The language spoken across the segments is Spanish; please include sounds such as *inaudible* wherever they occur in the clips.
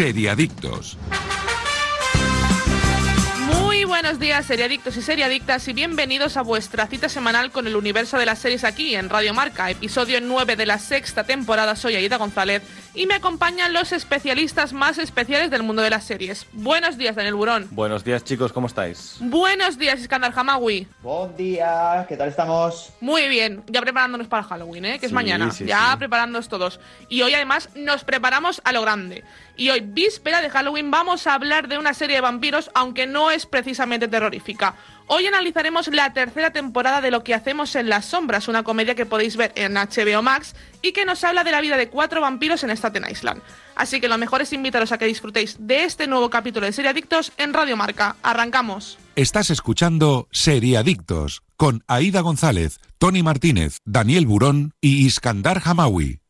Seriadictos. Muy buenos días, seriadictos y seriadictas, y bienvenidos a vuestra cita semanal con el universo de las series aquí en Radio Marca, episodio 9 de la sexta temporada. Soy Aida González y me acompañan los especialistas más especiales del mundo de las series. Buenos días, Daniel Burón. Buenos días, chicos, ¿cómo estáis? Buenos días, Iskandar Hamawi. Buen día, ¿qué tal estamos? Muy bien, ya preparándonos para Halloween, ¿eh? que es mañana. sí, ya sí. preparándonos todos. Y hoy además nos preparamos a lo grande. Y hoy, víspera de Halloween, vamos a hablar de una serie de vampiros, aunque no es precisamente terrorífica. Hoy analizaremos la tercera temporada de Lo que hacemos en las sombras, una comedia que podéis ver en HBO Max y que nos habla de la vida de cuatro vampiros en Staten Island. Así que lo mejor es invitaros a que disfrutéis de este nuevo capítulo de Serie Adictos en Radio Marca. Arrancamos. Estás escuchando Seriadictos con Aida González, Tony Martínez, Daniel Burón y Iskandar Hamawi.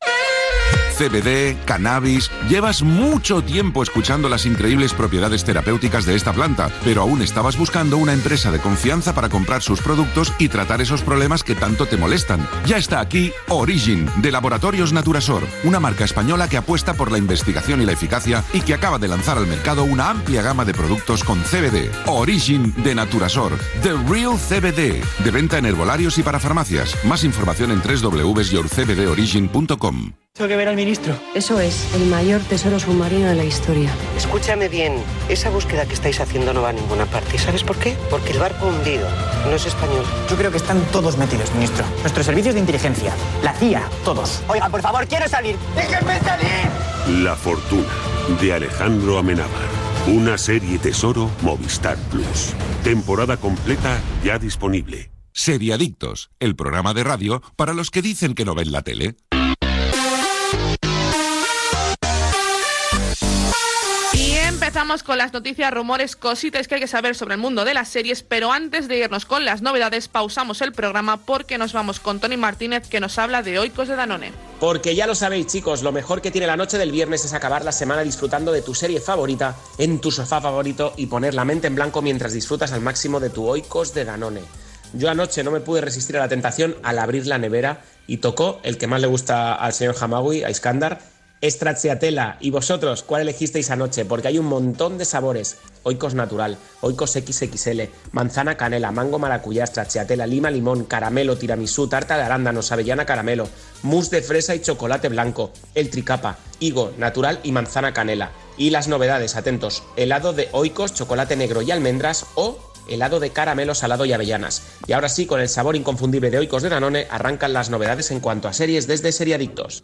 CBD, cannabis. Llevas mucho tiempo escuchando las increíbles propiedades terapéuticas de esta planta, pero aún estabas buscando una empresa de confianza para comprar sus productos y tratar esos problemas que tanto te molestan. Ya está aquí Origin, de Laboratorios Naturasor, una marca española que apuesta por la investigación y la eficacia y que acaba de lanzar al mercado una amplia gama de productos con CBD. Origin de Naturasor, The Real CBD, de venta en herbolarios y para farmacias. Más información en www.yourcbdorigin.com. Tengo que ver al ministro. Eso es, el mayor tesoro submarino de la historia. Escúchame bien, esa búsqueda que estáis haciendo no va a ninguna parte. ¿Sabes por qué? Porque el barco hundido no es español. Yo creo que están todos metidos, ministro. Nuestros servicios de inteligencia, la CIA, todos. Oiga, por favor, quiero salir. ¡Déjenme salir! La fortuna de Alejandro Amenábar. Una serie tesoro Movistar Plus. Temporada completa ya disponible. Seriadictos, el programa de radio para los que dicen que no ven la tele. Empezamos con las noticias, rumores, cositas que hay que saber sobre el mundo de las series, pero antes de irnos con las novedades, pausamos el programa porque nos vamos con Tony Martínez que nos habla de Oikos de Danone. Porque ya lo sabéis, chicos, lo mejor que tiene la noche del viernes es acabar la semana disfrutando de tu serie favorita en tu sofá favorito y poner la mente en blanco mientras disfrutas al máximo de tu Oikos de Danone. Yo anoche no me pude resistir a la tentación al abrir la nevera y tocó el que más le gusta al señor Hamawi, a Iskandar, Stracciatella. ¿Y vosotros cuál elegisteis anoche? Porque hay un montón de sabores. Oikos natural, Oikos XXL, manzana canela, mango maracuyá, stracciatella, lima limón, caramelo, tiramisú, tarta de arándanos, avellana caramelo, mousse de fresa y chocolate blanco, el tricapa, higo, natural y manzana canela. Y las novedades, atentos, helado de Oikos, chocolate negro y almendras o helado de caramelo salado y avellanas. Y ahora sí, con el sabor inconfundible de Oikos de Danone, arrancan las novedades en cuanto a series desde Seriadictos.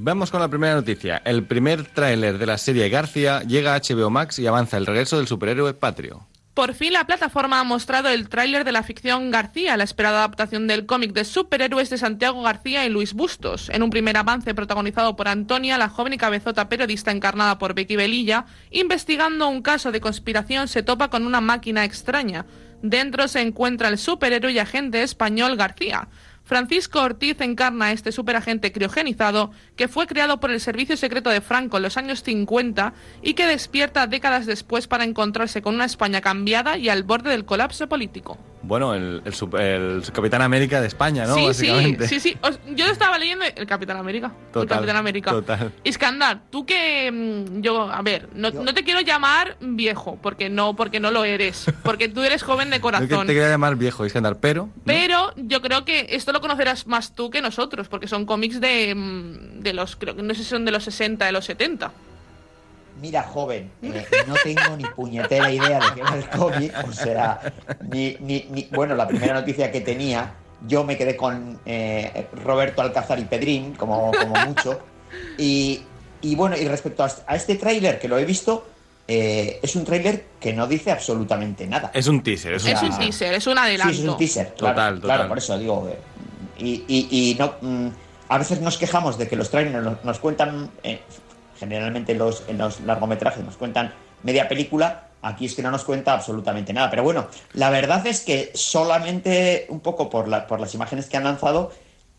Vamos con la primera noticia. El primer tráiler de la serie García llega a HBO Max y avanza el regreso del superhéroe patrio. Por fin la plataforma ha mostrado el tráiler de la ficción García, la esperada adaptación del cómic de superhéroes de Santiago García y Luis Bustos. En un primer avance protagonizado por Antonia, la joven y cabezota periodista encarnada por Becky Belilla, investigando un caso de conspiración se topa con una máquina extraña. Dentro se encuentra el superhéroe y agente español García. Francisco Ortiz encarna a este superagente criogenizado que fue creado por el Servicio Secreto de Franco en los años 50 y que despierta décadas después para encontrarse con una España cambiada y al borde del colapso político. Bueno, el, el el Capitán América de España, ¿no? sí, Básicamente. sí, sí, sí. Os- yo estaba leyendo el Capitán América. el Total, Capitán América. total. Iskandar, tú que mm, yo, a ver, no, no te quiero llamar viejo, porque no, porque no lo eres, porque tú eres joven de *laughs* Yo que corazón. te quería llamar viejo, Iskandar, pero... ¿no? Pero yo creo que esto lo conocerás más tú que nosotros, porque son cómics de, mm, de los, creo que no sé si son de los 60, de los 70. Mira, joven, eh, no tengo ni puñetera idea de qué va el cómic, o sea, ni, ni, ni- bueno, la primera noticia que tenía, yo me quedé con eh, Roberto Alcázar y Pedrín, como, como mucho, y, y bueno, y respecto a, a este tráiler que lo he visto, eh, es un tráiler que no dice absolutamente nada. Es un teaser, es un Es un teaser. es un Sí, adelanto. es un teaser, claro, Total, total. claro, por eso digo. eh, Y, y- y no, mm, a veces nos quejamos de que los trailers nos, nos cuentan, eh, generalmente en los, en los largometrajes nos cuentan media película, aquí es que no nos cuenta absolutamente nada. Pero bueno, la verdad es que solamente un poco por, la- por las imágenes que han lanzado,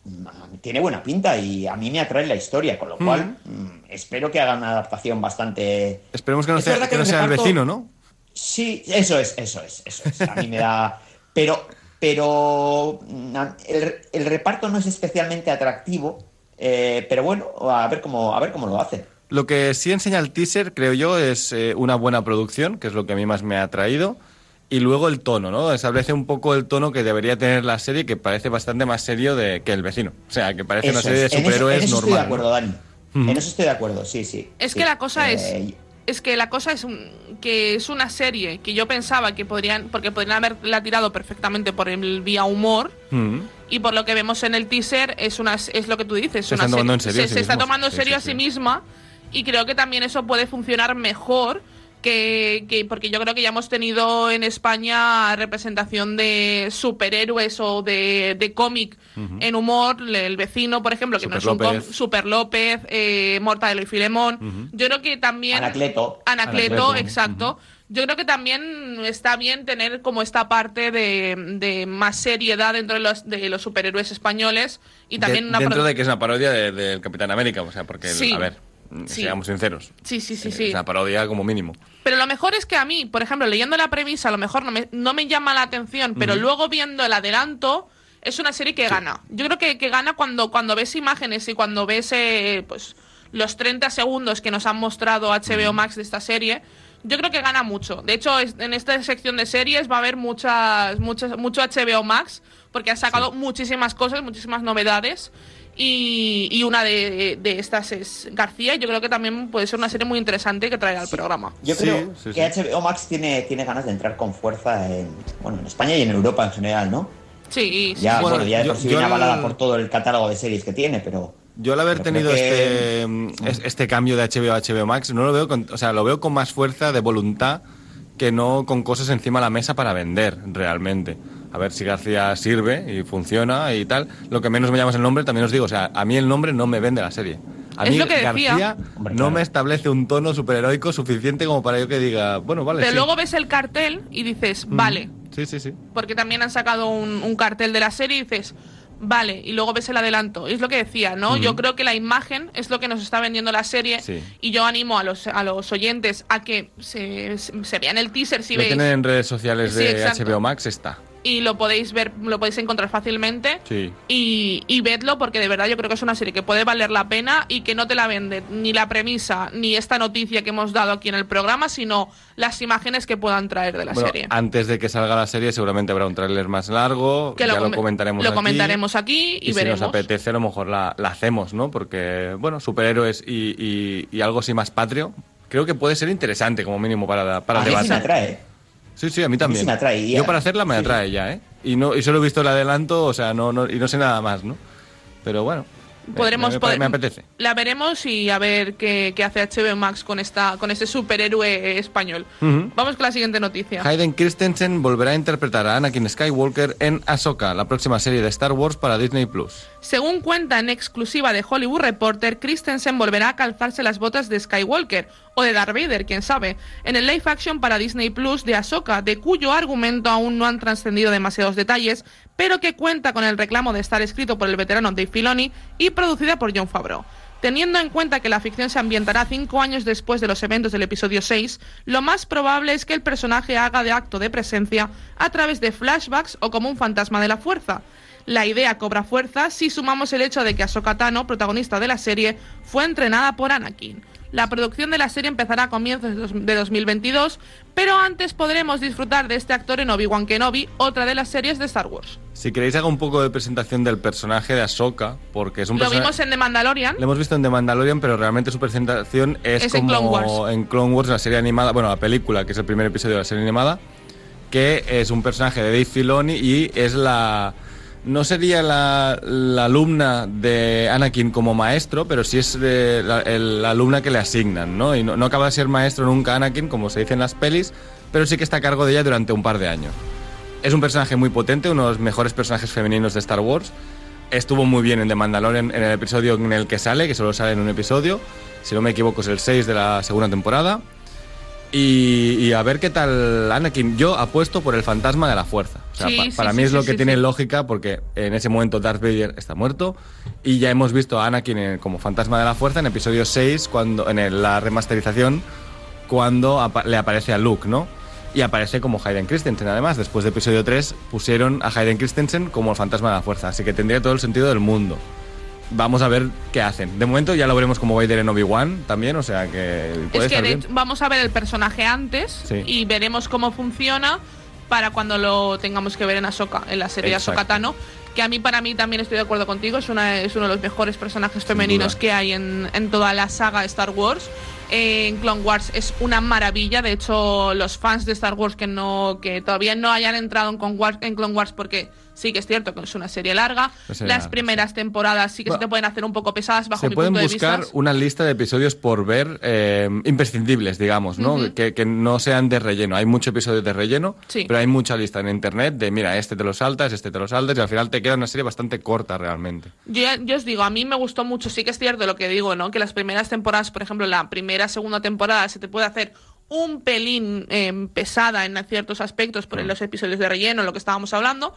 mm, tiene buena pinta y a mí me atrae la historia, con lo cual mm, espero que hagan una adaptación bastante... Esperemos que no Es sea, verdad que que no el vecino, ¿no? Sí, eso es, eso es, eso es. A mí me da. Pero, pero mm, el, el reparto no es especialmente atractivo. eh, pero bueno, a ver cómo, a ver cómo lo hace. Lo que sí enseña el teaser, creo yo, es eh, una buena producción, que es lo que a mí más me ha atraído. Y luego el tono, ¿no? Establece un poco el tono que debería tener la serie, que parece bastante más serio de, que el vecino. O sea, que parece una serie es. de En eso- superhéroes en eso normal. Estoy de acuerdo, ¿no? Dani. En eso estoy de acuerdo, sí, sí. Es sí. que la cosa Eh, es es que la cosa es un- que es una serie que yo pensaba que podrían porque podrían haberla tirado perfectamente por el vía humor Mm. y por lo que vemos en el teaser es una es lo que tú dices Se una serie- en serio a se, sí se está tomando en serio a sí. misma y creo que también eso puede funcionar mejor que, que- porque yo creo que ya hemos tenido en España representación de superhéroes o de, de cómic en humor, le- el vecino, por ejemplo, que no es Super un López. Super López, eh, Mortadelo y Filemón. Yo creo que también Anacleto. Anacleto, Anacleto, exacto. Yo creo que también está bien tener como esta parte de, de más seriedad dentro de los, de los superhéroes españoles y también De- una dentro de que es una parodia de- del Capitán América, o sea, porque, Sí. a ver, Sí. seamos sinceros. Sí, sí, sí, Es sí. una parodia como mínimo. Pero lo mejor es que a mí, por ejemplo, leyendo la premisa, a lo mejor no me, no me llama la atención, pero luego viendo el adelanto, es una serie que gana. Yo creo que, que gana cuando, cuando ves imágenes y cuando ves eh, pues, los 30 segundos que nos han mostrado HBO Max de esta serie. Yo creo que gana mucho. De hecho, en esta sección de series va a haber muchas, muchas, mucho HBO Max, porque han sacado muchísimas cosas, muchísimas novedades. Y, y una de, de estas es García. y Yo creo que también puede ser una serie muy interesante que traerá al programa. Yo creo sí, que sí. HBO Max tiene, tiene ganas de entrar con fuerza en, bueno, en España y en Europa en general, ¿no? Sí, sí. Ya, Bueno, bueno, ya yo- yo avalada por todo el catálogo de series que tiene, pero Yo al haber Pero tenido que- este, es- este cambio de HBO a HBO Max, no lo veo con, o sea, lo veo con más fuerza de voluntad que no con cosas encima de la mesa para vender realmente. A ver si García sirve y funciona y tal. Lo que menos me llama es el nombre, también os digo, o sea, a mí el nombre no me vende la serie. A Es mí lo que decía. García Hombre, no claro. me establece un tono superheroico suficiente como para yo que diga, bueno, vale, Pero sí. luego ves el cartel y dices, Mm. vale, Sí, sí, sí. porque también han sacado un, un cartel de la serie y dices, vale, y luego ves el adelanto. Es lo que decía, ¿no? Yo creo que la imagen es lo que nos está vendiendo la serie Sí. y yo animo a los, a los oyentes a que se, vean el teaser si lo veis tienen en redes sociales de. HBO Max, está. Y lo podéis ver, lo podéis encontrar fácilmente. Sí. Y, y vedlo porque de verdad yo creo que es una serie que puede valer la pena y que no te la vende ni la premisa ni esta noticia que hemos dado aquí en el programa, sino las imágenes que puedan traer de la Bueno, serie. antes de que salga la serie seguramente habrá un tráiler más largo, Que ya lo, come- comentaremos lo aquí. comentaremos aquí y, Y, si nos apetece, a lo mejor la, la hacemos, ¿no? Porque, bueno, superhéroes y, y- y algo así más patrio, creo que puede ser interesante como mínimo para, para a mí sí me atrae. Sí, sí, a mí también. sí me atrae, Yo para hacerla me sí. atrae ya, ¿eh? Y, no, y solo he visto el adelanto, o sea, no, no, y no sé nada más, ¿no? Pero bueno, Podremos, me, me- poder- me apetece. La veremos y a ver qué, qué hace HBO Max con esta con este superhéroe español. Vamos con la siguiente noticia. Hayden Christensen volverá a interpretar a Anakin Skywalker en Ahsoka, la próxima serie de Star Wars para Disney Plus. Según cuenta en exclusiva de Hollywood Reporter, Christensen volverá a calzarse las botas de Skywalker o de Darth Vader, quién sabe, en el live action para Disney Plus de Ahsoka, de cuyo argumento aún no han trascendido demasiados detalles, pero que cuenta con el reclamo de estar escrito por el veterano Dave Filoni y producida por John Favreau. Teniendo en cuenta que la ficción se ambientará cinco años después de los eventos del episodio 6, lo más probable es que el personaje haga de acto de presencia a través de flashbacks o como un fantasma de la fuerza. La idea cobra fuerza si sumamos el hecho de que Ahsoka Tano, protagonista de la serie, fue entrenada por Anakin. La producción de la serie empezará a comienzos de dos- de 2022, pero antes podremos disfrutar de este actor en Obi-Wan Kenobi, otra de las series de Star Wars. Si queréis haga un poco de presentación del personaje de Ahsoka, porque es un Lo personaje... vimos en The Mandalorian. Lo hemos visto en The Mandalorian, pero realmente su presentación es, Es en como Clone Wars. en Clone Wars, la serie animada, bueno, la película, que es el primer episodio de la serie animada, que es un personaje de Dave Filoni y es la... No sería la, alumna de Anakin como maestro, pero sí es eh, la, alumna que le asignan, ¿no? Y no, no acaba de ser maestro nunca Anakin, como se dice en las pelis, pero sí que está a cargo de ella durante un par de años. Es un personaje muy potente, uno de los mejores personajes femeninos de Star Wars. Estuvo muy bien en The Mandalorian en el episodio en el que sale, que solo sale en un episodio. Si no me equivoco, es el 6 de la segunda temporada. Y, y a ver qué tal Anakin. Yo apuesto por el fantasma de la fuerza. O sea, Sí, pa- sí, para sí, mí es lo que tiene lógica porque en ese momento Darth Vader está muerto y ya hemos visto a Anakin en- como fantasma de la fuerza en episodio 6, cuando, en el- la remasterización, cuando apa- le aparece a Luke, ¿no? Y aparece como Hayden Christensen. Además, después de episodio 3 pusieron a Hayden Christensen como el fantasma de la fuerza. Así que tendría todo el sentido del mundo. Vamos a ver qué hacen. De momento ya lo veremos como Vader en Obi-Wan también, o sea que puede Es que de hecho, vamos a ver el personaje antes Sí. y veremos cómo funciona para cuando lo tengamos que ver en Ahsoka, en la serie. Ahsoka Tano. Que a mí, para mí, también estoy de acuerdo contigo, es, una, es uno de los mejores personajes femeninos que hay en, en toda la saga Star Wars. Eh, en Clone Wars es una maravilla. De hecho, los fans de Star Wars que no que todavía no hayan entrado en Clone Wars, en Clone Wars porque sí que es cierto que es una serie larga. Las primeras temporadas sí que se te pueden hacer un poco pesadas bajo Se mi pueden punto de buscar vista. una lista de episodios por ver eh, imprescindibles, digamos, ¿no? Que, que no sean de relleno. Hay muchos episodios de relleno, Sí. pero hay mucha lista en internet de, mira, este te lo saltas, este te lo saltas, y al final te queda una serie bastante corta realmente. Yo, yo os digo, a mí me gustó mucho, sí que es cierto lo que digo, ¿no? Que las primeras temporadas, por ejemplo, la primera, segunda temporada se te puede hacer un pelín eh, pesada en ciertos aspectos por los episodios de relleno, lo que estábamos hablando.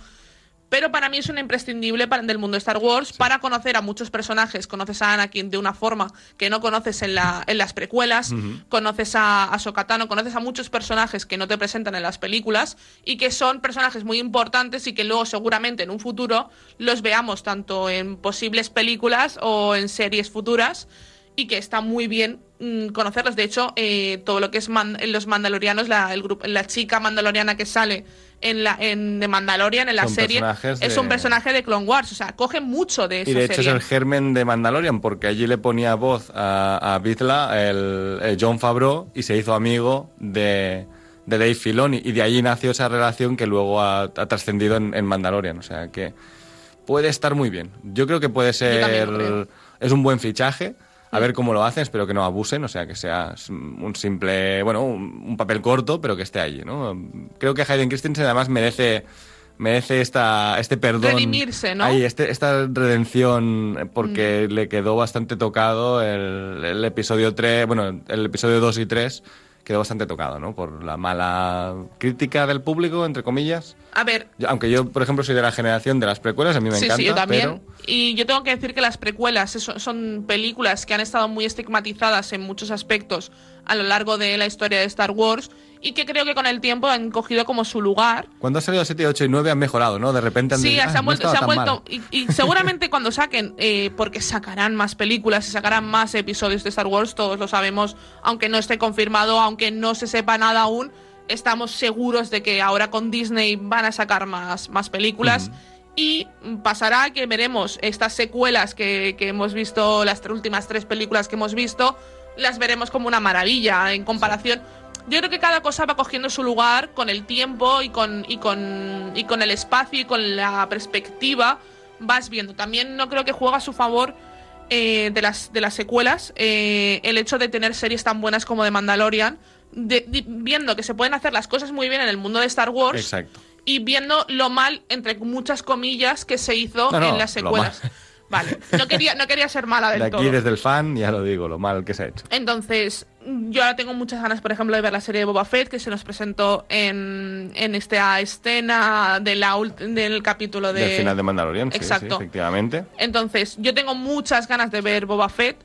Pero para mí es un imprescindible para, del mundo de Star Wars para conocer a muchos personajes. Conoces a Anakin de una forma que no conoces en, la, en las precuelas, conoces a, a Sokatano, conoces a muchos personajes que no te presentan en las películas y que son personajes muy importantes y que luego seguramente en un futuro los veamos tanto en posibles películas o en series futuras y que está muy bien conocerlos. De hecho, eh, todo lo que es man- los mandalorianos, la, el grupo, la chica mandaloriana que sale en la en The Mandalorian, en la Son serie, es de- un personaje de Clone Wars. O sea, coge mucho de esa Y de hecho serie. es el germen de Mandalorian, porque allí le ponía voz a, a Bizla, el, el John Favreau, y se hizo amigo de, de Dave Filoni. Y de allí nació esa relación que luego ha, ha trascendido en, en Mandalorian. O sea que puede estar muy bien. Yo creo que puede ser. Es un buen fichaje. A ver cómo lo hacen, espero que no abusen, o sea, que sea un simple, bueno, un, un papel corto, pero que esté allí, ¿no? Creo que Hayden Christensen además merece, merece esta, este perdón. Redimirse, ¿no? Ahí, este, esta redención, porque le quedó bastante tocado el, el episodio 3, bueno, el episodio 2 y 3 quedó bastante tocado, ¿no? Por la mala crítica del público, entre comillas. A ver, Yo- aunque yo, por ejemplo, soy de la generación de las precuelas, a mí me sí, encanta, sí, yo también. pero... Y yo tengo que decir que las precuelas son películas que han estado muy estigmatizadas en muchos aspectos a lo largo de la historia de Star Wars y que creo que con el tiempo han cogido como su lugar. Cuando ha salido 7, 8 y 9 han mejorado, ¿no? De repente han Sí, dicho, se "Ah, han vuelto, se han vuelto mal". y, y seguramente cuando saquen, eh, porque sacarán más películas y sacarán más episodios de Star Wars, todos lo sabemos, aunque no esté confirmado, aunque no se sepa nada aún, estamos seguros de que ahora con Disney van a sacar más, más películas. Y pasará que veremos estas secuelas que, que hemos visto, las tres últimas tres películas que hemos visto, las veremos como una maravilla en comparación. Yo creo que cada cosa va cogiendo su lugar con el tiempo y con, y con, y con el espacio y con la perspectiva. Vas viendo. También no creo que juega a su favor eh, de, las, de las secuelas eh, el hecho de tener series tan buenas como de Mandalorian. de- de- viendo que se pueden hacer las cosas muy bien en el mundo de Star Wars Exacto. y viendo lo mal, entre muchas comillas, que se hizo No, no, en las secuelas. Vale, no quería, no quería ser mala del De aquí, todo. desde el fan, ya lo digo, lo mal que se ha hecho. Entonces, yo ahora tengo muchas ganas, por ejemplo, de ver la serie de Boba Fett que se nos presentó en, en esta escena de la del capítulo de... Del final de Mandalorian, sí, sí, Exacto. efectivamente. Entonces, yo tengo muchas ganas de ver Boba Fett,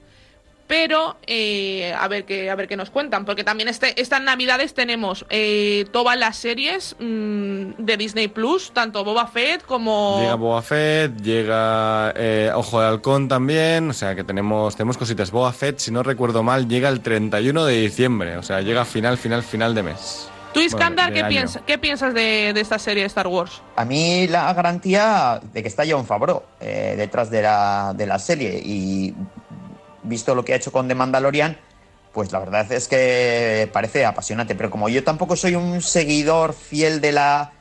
pero eh, a ver qué a ver qué nos cuentan, porque también este, estas navidades tenemos eh, todas las series mm, de Disney Plus, tanto Boba Fett como Llega Boba Fett, llega eh, Ojo de Halcón también, o sea que tenemos, tenemos cositas. Boba Fett, si no recuerdo mal, llega el 31 de diciembre, o sea, llega final, final, final de mes. Tú, Iskandar, Bueno, ¿qué, piensa- ¿qué piensas de, de esta serie de Star Wars? A mí la garantía de que está John Favreau eh, detrás de la, de la serie y visto lo que ha hecho con The Mandalorian, pues la verdad es que parece apasionante. Pero como yo tampoco soy un seguidor fiel de la,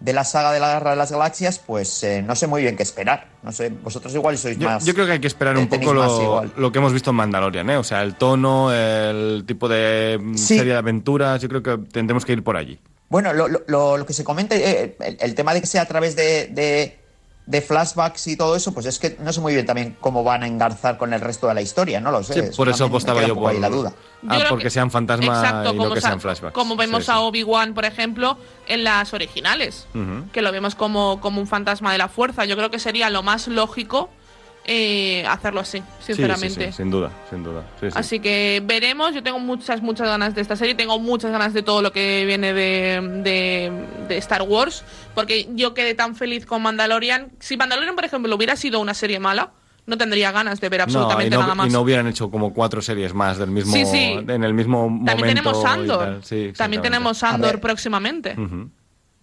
de la saga de la Guerra de las Galaxias, pues eh, no sé muy bien qué esperar. No sé, vosotros igual sois Yo, más... yo creo que hay que esperar un poco lo, lo que hemos visto en Mandalorian, ¿eh? O sea, el tono, el tipo de mm, Sí. serie de aventuras, yo creo que tendremos que ir por allí. Bueno, lo, lo- lo- lo que se comenta, eh, el, el tema de que sea a través de, de- de flashbacks y todo eso, pues es que no sé muy bien también cómo van a engarzar con el resto de la historia, no lo sé. Sí, por eso apostaba yo por ahí la duda. Ah, porque que- sean fantasmas Exacto, y como, no que sean flashbacks. como vemos Sí, sí. a Obi-Wan, por ejemplo, en las originales, que lo vemos como, como un fantasma de la fuerza. Yo creo que sería lo más lógico eh, hacerlo así, Sí, sí, sinceramente. sí, sin duda, sin duda. Sí, sí. Así que veremos. Yo tengo muchas, muchas ganas de esta serie. Tengo muchas ganas de todo lo que viene de, de- de Star Wars. Porque yo quedé tan feliz con Mandalorian. Si Mandalorian, por ejemplo, hubiera sido una serie mala, no tendría ganas de ver absolutamente no, nada más. y no hubieran hecho como cuatro series más del mismo, Sí, sí. en el mismo momento. También tenemos Andor. También tenemos A Andor próximamente.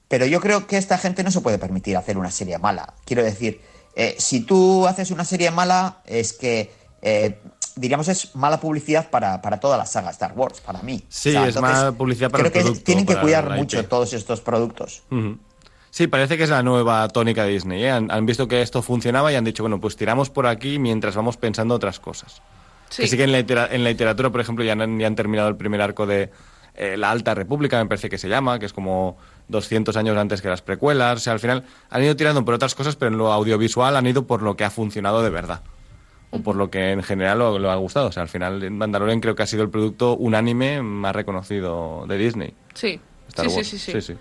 Pero yo creo que esta gente no se puede permitir hacer una serie mala. Quiero decir, eh, si tú haces una serie mala, es que, eh, diríamos, es mala publicidad para, para toda la saga Star Wars, para mí. Sí, es mala publicidad para Creo el que producto, tienen que cuidar mucho todos estos productos. Sí, parece que es la nueva tónica de Disney. ¿eh? Han, han visto que esto funcionaba y han dicho, bueno, pues tiramos por aquí mientras vamos pensando otras cosas. Sí. Que sí que en la, litera- en la literatura, por ejemplo, ya han, ya han terminado el primer arco de eh, La Alta República, me parece que se llama, que es como 200 años antes que las precuelas. O sea, al final han ido tirando por otras cosas, pero en lo audiovisual han ido por lo que ha funcionado de verdad. O por lo que en general lo, lo ha gustado. O sea, al final Mandalorian creo que ha sido el producto unánime más reconocido de Disney. Sí. Sí, Wars. sí, sí, sí.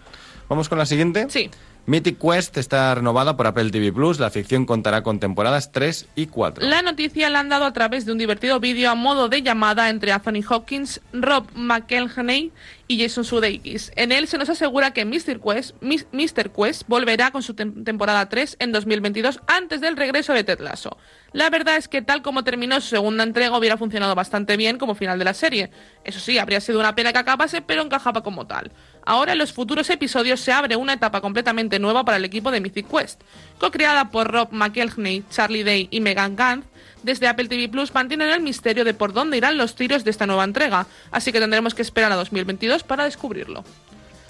Vamos con la siguiente. Sí. Mythic Quest está renovada por Apple TV Plus. La ficción contará con temporadas 3 y 4. La noticia la han dado a través de un divertido vídeo a modo de llamada entre Anthony Hopkins, Rob McElhenney y Jason Sudeikis. En él se nos asegura que Mr. Quest, volverá con su tem- temporada 3 en 2022 antes del regreso de Ted Lasso. La verdad es que tal como terminó su segunda entrega hubiera funcionado bastante bien como final de la serie. Eso sí, habría sido una pena que acabase, pero encajaba como tal. Ahora en los futuros episodios se abre una etapa completamente nueva para el equipo de Mythic Quest. Co-creada por Rob McElhenney, Charlie Day y Megan Gantz, desde Apple TV Plus mantienen el misterio de por dónde irán los tiros de esta nueva entrega, así que tendremos que esperar a 2022 para descubrirlo.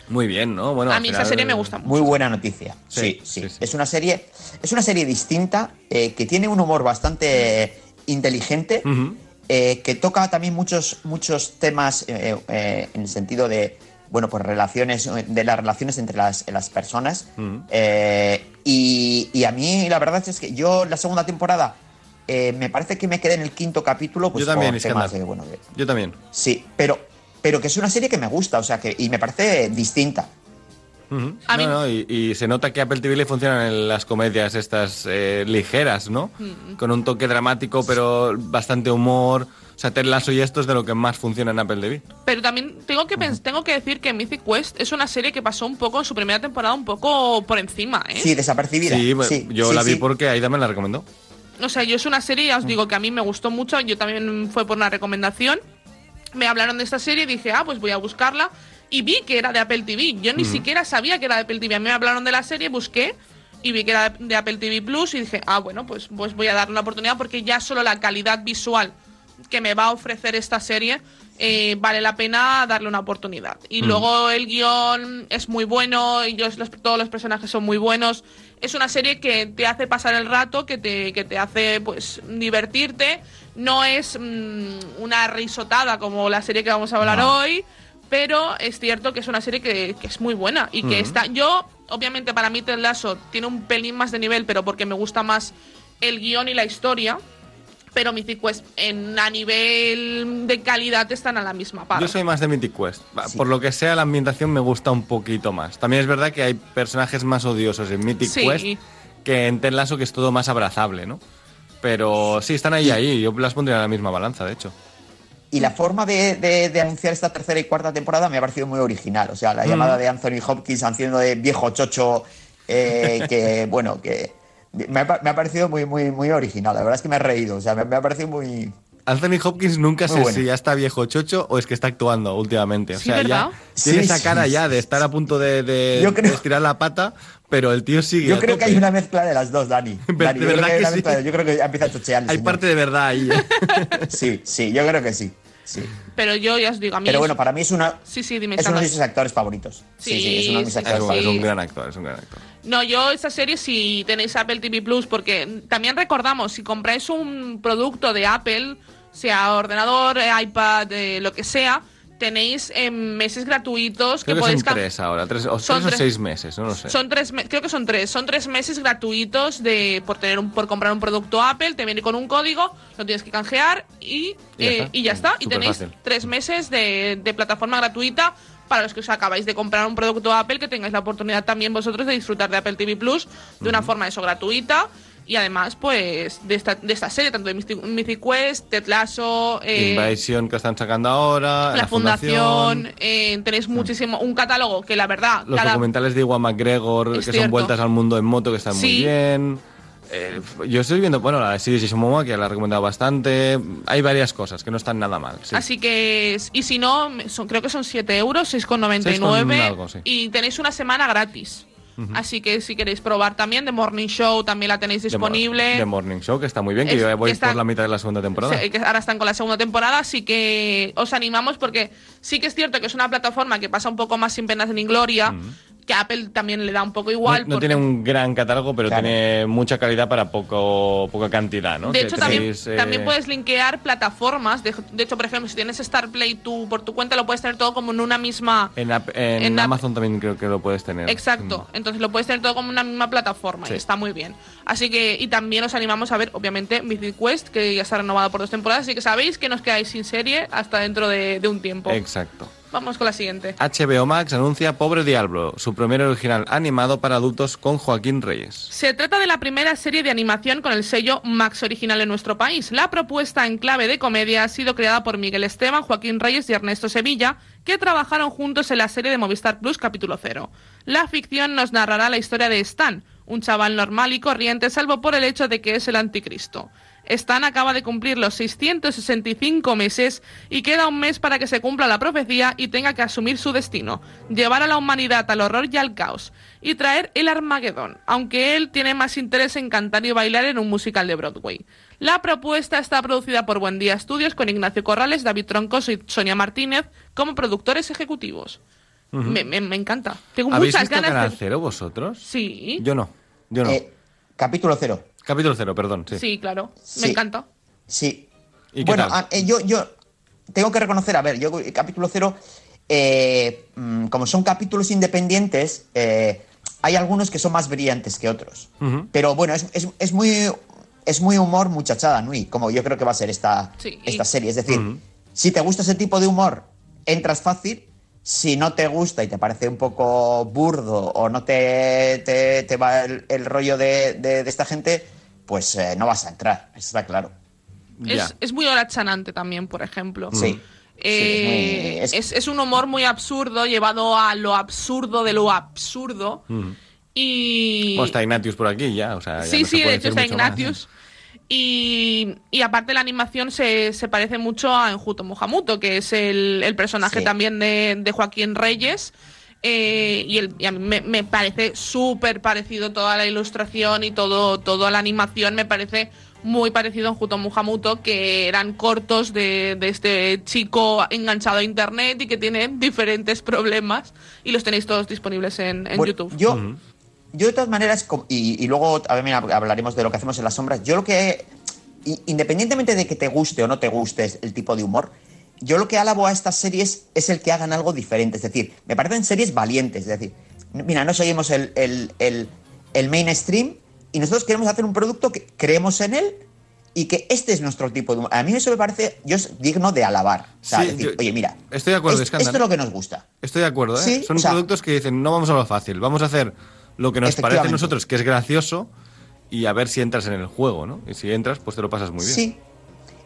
Muy bien, ¿no? Bueno, a mí final- esa serie me gusta mucho. Muy buena noticia. Sí, Sí, sí. sí, sí. Es una serie, es una serie distinta eh, que tiene un humor bastante inteligente, eh, que toca también muchos, muchos temas eh, eh, en el sentido de bueno, pues relaciones, de las relaciones entre las, las personas. Ujú. Eh, y, y a mí la verdad es que yo la segunda temporada eh, me parece que me quedé en el quinto capítulo, pues Yo también, por temas de, bueno, de- Yo también. sí, pero, pero que es una serie que me gusta, o sea que, y me parece distinta. Ujú. A No, mí- no, y, y se nota que Apple TV le funcionan en las comedias estas eh, ligeras, ¿no? Mm. Con un toque dramático, pero bastante humor. O sea, Ted Lasso y esto es de lo que más funciona en Apple TV. Pero también tengo que, pens- tengo que decir que Mythic Quest es una serie que pasó un poco en su primera temporada, un poco por encima, ¿eh? Sí, desapercibida. Sí, Sí, yo sí, la vi sí. porque Aida me la recomendó. O sea, yo es una serie, ya os digo que a mí me gustó mucho, yo también fue por una recomendación. Me hablaron de esta serie y dije, ah, pues voy a buscarla. Y vi que era de Apple TV. Yo ni siquiera sabía que era de Apple TV. A mí me hablaron de la serie, busqué y vi que era de Apple TV Plus y dije, ah, bueno, pues, pues voy a darle una oportunidad porque ya solo la calidad visual que me va a ofrecer esta serie eh, vale la pena darle una oportunidad. Y luego el guion es muy bueno, y los- todos los personajes son muy buenos. Es una serie que te hace pasar el rato, que te, que te hace pues divertirte. No es mm, una risotada como la serie que vamos a hablar No. hoy, pero es cierto que es una serie que, que es muy buena y que está. Yo, obviamente, para mí Ted Lasso tiene un pelín más de nivel, pero porque me gusta más el guion y la historia. Pero Mythic Quest en, a nivel de calidad están a la misma par. Yo soy más de Mythic Quest. Sí. Por lo que sea, la ambientación me gusta un poquito más. También es verdad que hay personajes más odiosos en Mythic Sí. Quest que en Ted Lasso, que es todo más abrazable, ¿no? Pero sí, están ahí, ahí. Yo las pondría en la misma balanza, de hecho. Y la forma de, de- de anunciar esta tercera y cuarta temporada me ha parecido muy original. O sea, la llamada de Anthony Hopkins haciendo de viejo chocho, eh, *laughs* que bueno, que me ha, me ha parecido muy, muy, muy original. La verdad es que me he reído. O sea, me, me ha parecido muy. Anthony Hopkins nunca Muy sé bueno. si ya está viejo chocho o es que está actuando últimamente. O Sí, sea, ¿verdad? ya tiene Sí, esa sí, cara sí, ya de sí, estar a punto de, de- Yo creo- de estirar la pata, pero el tío sigue. Yo a creo que hay una mezcla de las dos, Dani. *laughs* De Dani, yo, verdad creo que que una sí. mezcla de- yo creo que ya empieza a chochear. Hay señor. parte de verdad ahí. ¿eh? *laughs* Sí, sí, yo creo que sí. Sí. Pero yo ya os digo, a mí. Pero es- bueno, para mí es una. Sí, sí, dime, Es uno de mis actores favoritos. Sí, sí, Sí, es uno de mis actores un, es un gran actor, es un gran actor. No, yo esta serie si tenéis Apple TV Plus, porque también recordamos, si compráis un producto de Apple, sea ordenador, iPad, eh, lo que sea, tenéis eh, meses gratuitos Creo que que podéis son tres ahora, tres, o, Son tres o tres. seis meses, no lo sé. Son tres, creo que son tres, son tres meses gratuitos de por tener un, por comprar un producto Apple, te viene con un código, lo tienes que canjear y, Y ya eh, está. y ya está. Y tenéis fácil. tres meses de, de plataforma gratuita para los que os acabáis de comprar un producto Apple, que tengáis la oportunidad también vosotros de disfrutar de Apple TV Plus de una forma eso gratuita. Y además, pues, de esta, de esta serie, tanto de Mythic, Mythic Quest, Ted Lasso, eh, Invasion que están sacando ahora, la, Fundación, eh, tenéis muchísimo, un catálogo que la verdad, los cada, documentales de Iwan McGregor Es que cierto. son vueltas al mundo en moto que están muy bien. Eh, yo estoy viendo, bueno, la serie Momoa, que la he recomendado bastante. Hay varias cosas que no están nada mal. sí. Así que, y si no, son, creo que son 7 euros, 6,99 Seis con algo, sí. y tenéis una semana gratis. Así que si queréis probar también, The Morning Show también la tenéis disponible. The Morning Show, que está muy bien, que Es- yo ya voy que por la mitad de la segunda temporada. Que ahora están con la segunda temporada, así que os animamos porque sí que es cierto que es una plataforma que pasa un poco más sin penas ni gloria, que Apple también le da un poco igual. no, no porque- tiene un gran catálogo, pero Claro. tiene mucha calidad para poco poca cantidad, ¿no? De hecho, también, tenéis, eh, también puedes linkear plataformas. De, de hecho, por ejemplo, si tienes StarPlay tú, por tu cuenta, lo puedes tener todo como en una misma. En, app- en en app- Amazon también creo que lo puedes tener. Exacto. Entonces lo puedes tener todo como una misma plataforma Sí. y está muy bien. Así que, y también os animamos a ver, obviamente, Mythic Quest, que ya está renovado por dos temporadas, así que sabéis que nos quedáis sin serie hasta dentro de, de un tiempo. Exacto. Vamos con la siguiente. HBO Max anuncia Pobre Diablo, su primer original animado para adultos con Joaquín Reyes. Se trata de la primera serie de animación con el sello Max original en nuestro país. La propuesta en clave de comedia ha sido creada por Miguel Esteban, Joaquín Reyes y Ernesto Sevilla, que trabajaron juntos en la serie de Movistar Plus capítulo 0. La ficción nos narrará la historia de Stan, un chaval normal y corriente salvo por el hecho de que es el anticristo. Stan acaba de cumplir los 665 meses y queda un mes para que se cumpla la profecía y tenga que asumir su destino, llevar a la humanidad al horror y al caos, y traer el Armagedón, aunque él tiene más interés en cantar y bailar en un musical de Broadway. La propuesta está producida por Buen Día Estudios con Ignacio Corrales, David Troncoso y Sonia Martínez como productores ejecutivos. me, me- me encanta. Tengo ¿Habéis muchas visto ganas Canal de... Cero vosotros? Sí, Yo no. Yo no. Eh, capítulo cero. Capítulo cero, perdón. Sí. sí, claro. Sí. Me encanta. Sí. ¿Y qué bueno, tal? a- eh, yo, yo tengo que reconocer, a ver, yo eh, capítulo cero, eh, mm, como son capítulos independientes, eh, hay algunos que son más brillantes que otros. Pero bueno, es, es- es muy es muy humor muchachada, Nui, como yo creo que va a ser esta, Sí. esta serie. Es decir, si te gusta ese tipo de humor, entras fácil. Si no te gusta y te parece un poco burdo o no te, te, te va el, el rollo de, de- de esta gente, pues eh, no vas a entrar, eso está claro. Es, es muy horachanante también, por ejemplo. Sí. Eh, Sí, es muy- es, es un humor muy absurdo, llevado a lo absurdo de lo absurdo. Ujú. Y. Bueno, está Ignatius por aquí ya, o sea, ya sí, no se sí, puede de hecho está. Ignatius. Y, y aparte la animación se, se parece mucho a Enjuto Mohamuto, que es el, el personaje Sí. también de, de Joaquín Reyes. Eh, y, el- y a mí me, me parece súper parecido toda la ilustración y todo, toda la animación. Me parece muy parecido a Enjuto Mohamuto, que eran cortos de, de este chico enganchado a internet y que tiene diferentes problemas. Y los tenéis todos disponibles en, en Bueno, YouTube. Yo, yo de todas maneras, y, y luego también hab- hablaremos de lo que hacemos en las sombras, yo lo que, i- independientemente de que te guste o no te guste el tipo de humor, yo lo que alabo a estas series es el que hagan algo diferente. Es decir, me parecen series valientes. Es decir, mira, no seguimos el, el, el, el mainstream y nosotros queremos hacer un producto que creemos en él y que este es nuestro tipo de humor. A mí eso me parece yo, es digno de alabar. O sea, Sí, decir, yo- oye, mira, estoy de acuerdo, es- esto es lo que nos gusta. Estoy de acuerdo, ¿eh? Sí, Son o sea- productos que dicen, no vamos a lo fácil, vamos a hacer lo que nos parece a nosotros que es gracioso y a ver si entras en el juego, ¿no? Y si entras, pues te lo pasas muy bien. Sí.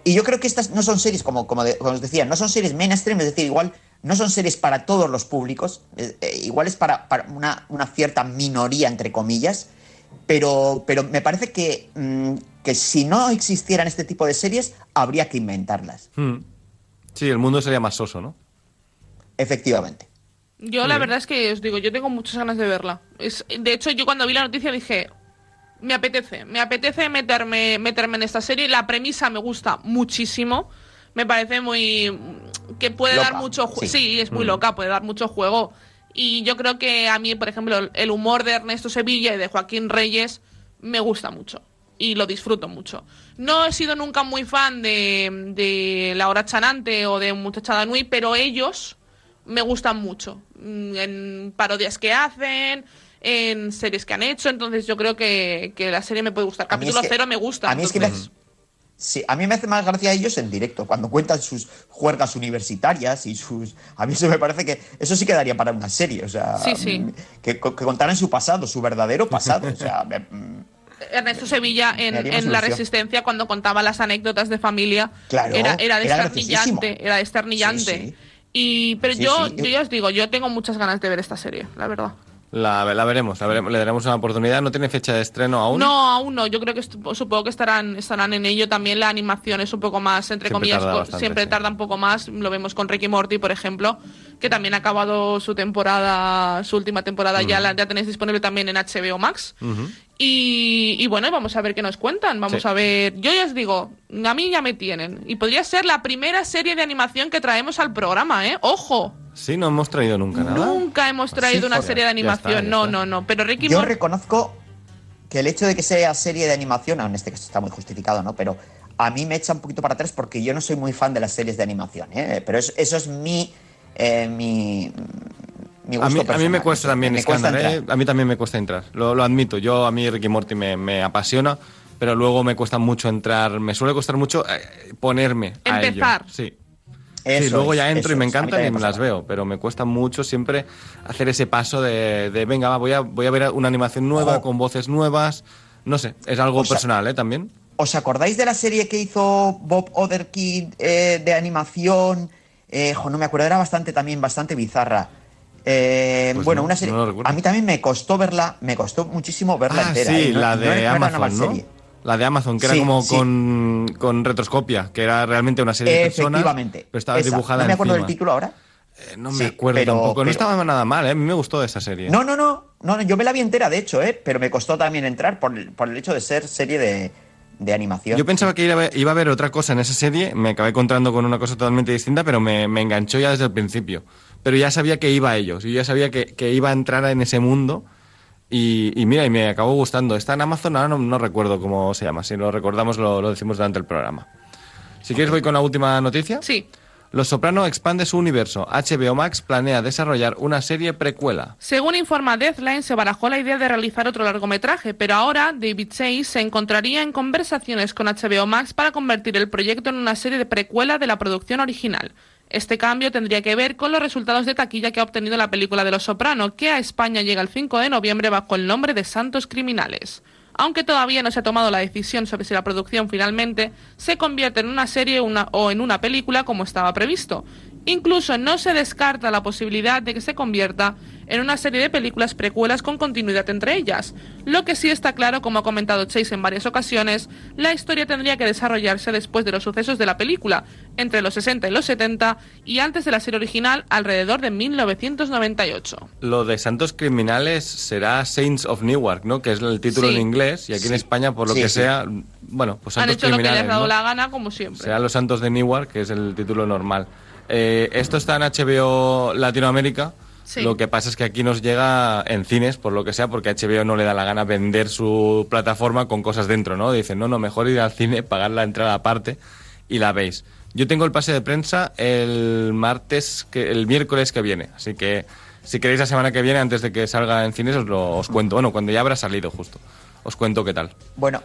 Y yo creo que estas no son series, como, como, de- como os decía, no son series mainstream, es decir, igual no son series para todos los públicos, eh, eh, igual es para, para una, una cierta minoría, entre comillas, pero, pero me parece que, mm, que si no existieran este tipo de series, habría que inventarlas, Hmm. Sí, el mundo sería más soso, ¿no? efectivamente. Yo la verdad es que os digo, yo tengo muchas ganas de verla. Es, de hecho, yo cuando vi la noticia dije, me apetece, me apetece meterme, meterme en esta serie. La premisa me gusta muchísimo. Me parece muy... que puede Loca, dar mucho... ju- sí. Sí. es muy Mm. loca, puede dar mucho juego. Y yo creo que a mí, por ejemplo, el humor de Ernesto Sevilla y de Joaquín Reyes me gusta mucho. Y lo disfruto mucho. No he sido nunca muy fan de, de La Hora Chanante o de Muchachada Nui, pero ellos me gustan mucho. Mm, En parodias que hacen, en series que han hecho. Entonces yo creo que, que la serie me puede gustar. Capítulo es que- cero me gusta. A mí es que me entonces- hace, sí, a mí me hace más gracia ellos en directo, cuando cuentan sus juergas universitarias y sus... A mí eso me parece que eso sí quedaría para una serie, o sea... Sí, sí. mm, Que, que contaran su pasado, su verdadero pasado, o sea... me- mm, Ernesto Sevilla en, La. Resistencia cuando contaba las anécdotas de familia Claro, era, era desternillante, era desternillante. Sí, sí. Y pero Sí, yo, sí. yo ya os digo, yo tengo muchas ganas de ver esta serie, la verdad. La, la veremos, la veremos, le daremos una oportunidad. ¿No tiene fecha de estreno aún? No, aún no. Yo creo que supongo que estarán, estarán en ello. También la animación es un poco más, entre Siempre comillas, tarda co- bastante, siempre sí. tarda un poco más. Lo vemos con Ricky Morty, por ejemplo, que también ha acabado su temporada, su última temporada. ya, la, ya tenéis disponible también en HBO Max. Y, y bueno, vamos a ver qué nos cuentan. Vamos Sí. a ver. Yo ya os digo, a mí ya me tienen. Y podría ser la primera serie de animación que traemos al programa, ¿eh? ¡Ojo! Sí, no hemos traído nunca nada. Nunca hemos traído Sí, una joder, serie de ya está, animación. ya no, está. no, no. Pero Ricky Yo reconozco que el hecho de que sea serie de animación, en este caso está muy justificado, ¿no? Pero a mí me echa un poquito para atrás porque yo no soy muy fan de las series de animación, ¿eh? Pero es- eso es mi, eh, mi, mi A gusto mí, a mí personal. me cuesta también Me cuesta ¿eh? A mí también me cuesta entrar. Lo, lo admito. Yo, a mí Ricky Morty me, me apasiona, pero luego me cuesta mucho entrar. Me suele costar mucho eh, ponerme a ello. Empezar. Sí. Eso sí, luego es, ya entro y me. A mí encantan y me las veo, pero me cuesta mucho siempre hacer ese paso de, de, venga, va, voy a, voy a ver una animación nueva, Ojo. con voces nuevas. No sé, es algo O sea- personal, ¿eh? También. ¿Os acordáis de la serie que hizo Bob Otherkid eh, de animación? Eh, jo, no me acuerdo, era bastante también, bastante bizarra. Eh, Pues bueno, no, una serie. no a mí también me costó verla, me costó muchísimo verla Ah, entera. sí, ¿eh? No- la de Amazon, ¿no? La de Amazon, que era como sí. con, con retroscopia, que era realmente una serie de personas. Efectivamente. Pero estaba esa. dibujada No me acuerdo encima. del título ahora. Eh, no me Sí, acuerdo pero- tampoco. No estaba nada mal, ¿eh? A mí me gustó esa serie. No, no, no, no, no, yo me la vi entera, de hecho, ¿eh? pero me costó también entrar por el, por el hecho de ser serie de, de animación. Yo pensaba que iba a, ver, iba a haber otra cosa en esa serie, me acabé encontrando con una cosa totalmente distinta, pero me, me enganchó ya desde el principio. Pero ya sabía que iba a ellos, yo ya sabía que, que iba a entrar en ese mundo y, y mira, y me acabó gustando. Está en Amazon, ahora no, no recuerdo cómo se llama, si lo recordamos lo, lo decimos durante el programa. Si quieres voy con la última noticia. Sí. Los Soprano expande su universo. HBO Max planea desarrollar una serie precuela. Según informa Deathline, se barajó la idea de realizar otro largometraje, pero ahora David Chase se encontraría en conversaciones con HBO Max para convertir el proyecto en una serie de precuela de la producción original. Este cambio tendría que ver con los resultados de taquilla que ha obtenido la película de Los Soprano, que a España llega el 5 de noviembre bajo el nombre de Santos Criminales. Aunque todavía no se ha tomado la decisión sobre si la producción finalmente se convierte en una serie o en una película como estaba previsto. Incluso no se descarta la posibilidad de que se convierta en una serie de películas precuelas con continuidad entre ellas. Lo que sí está claro, como ha comentado Chase en varias ocasiones, la historia tendría que desarrollarse después de los sucesos de la película, entre los 60 y los 70, y antes de la serie original, alrededor de 1998. Lo de Santos Criminales será Saints of Newark, ¿no? Que es el título Sí. en inglés y aquí en. España, por lo Sí, que sí. sea, bueno, pues Han Santos hecho lo que les Criminales, ha dado ¿no? la gana, como siempre. Serán los Santos de Newark, que es el título normal. Eh, esto está en HBO Latinoamérica. Sí. Lo que pasa es que aquí nos llega en cines, por lo que sea, porque HBO no le da la gana vender su plataforma con cosas dentro, ¿no? Dicen, no, no, mejor ir al cine, pagar la entrada aparte y la veis. Yo tengo el pase de prensa el martes, que, el miércoles que viene, así que si queréis la semana que viene, antes de que salga en cines, os lo os cuento. Bueno, cuando ya habrá salido justo. Os cuento qué tal. Bueno,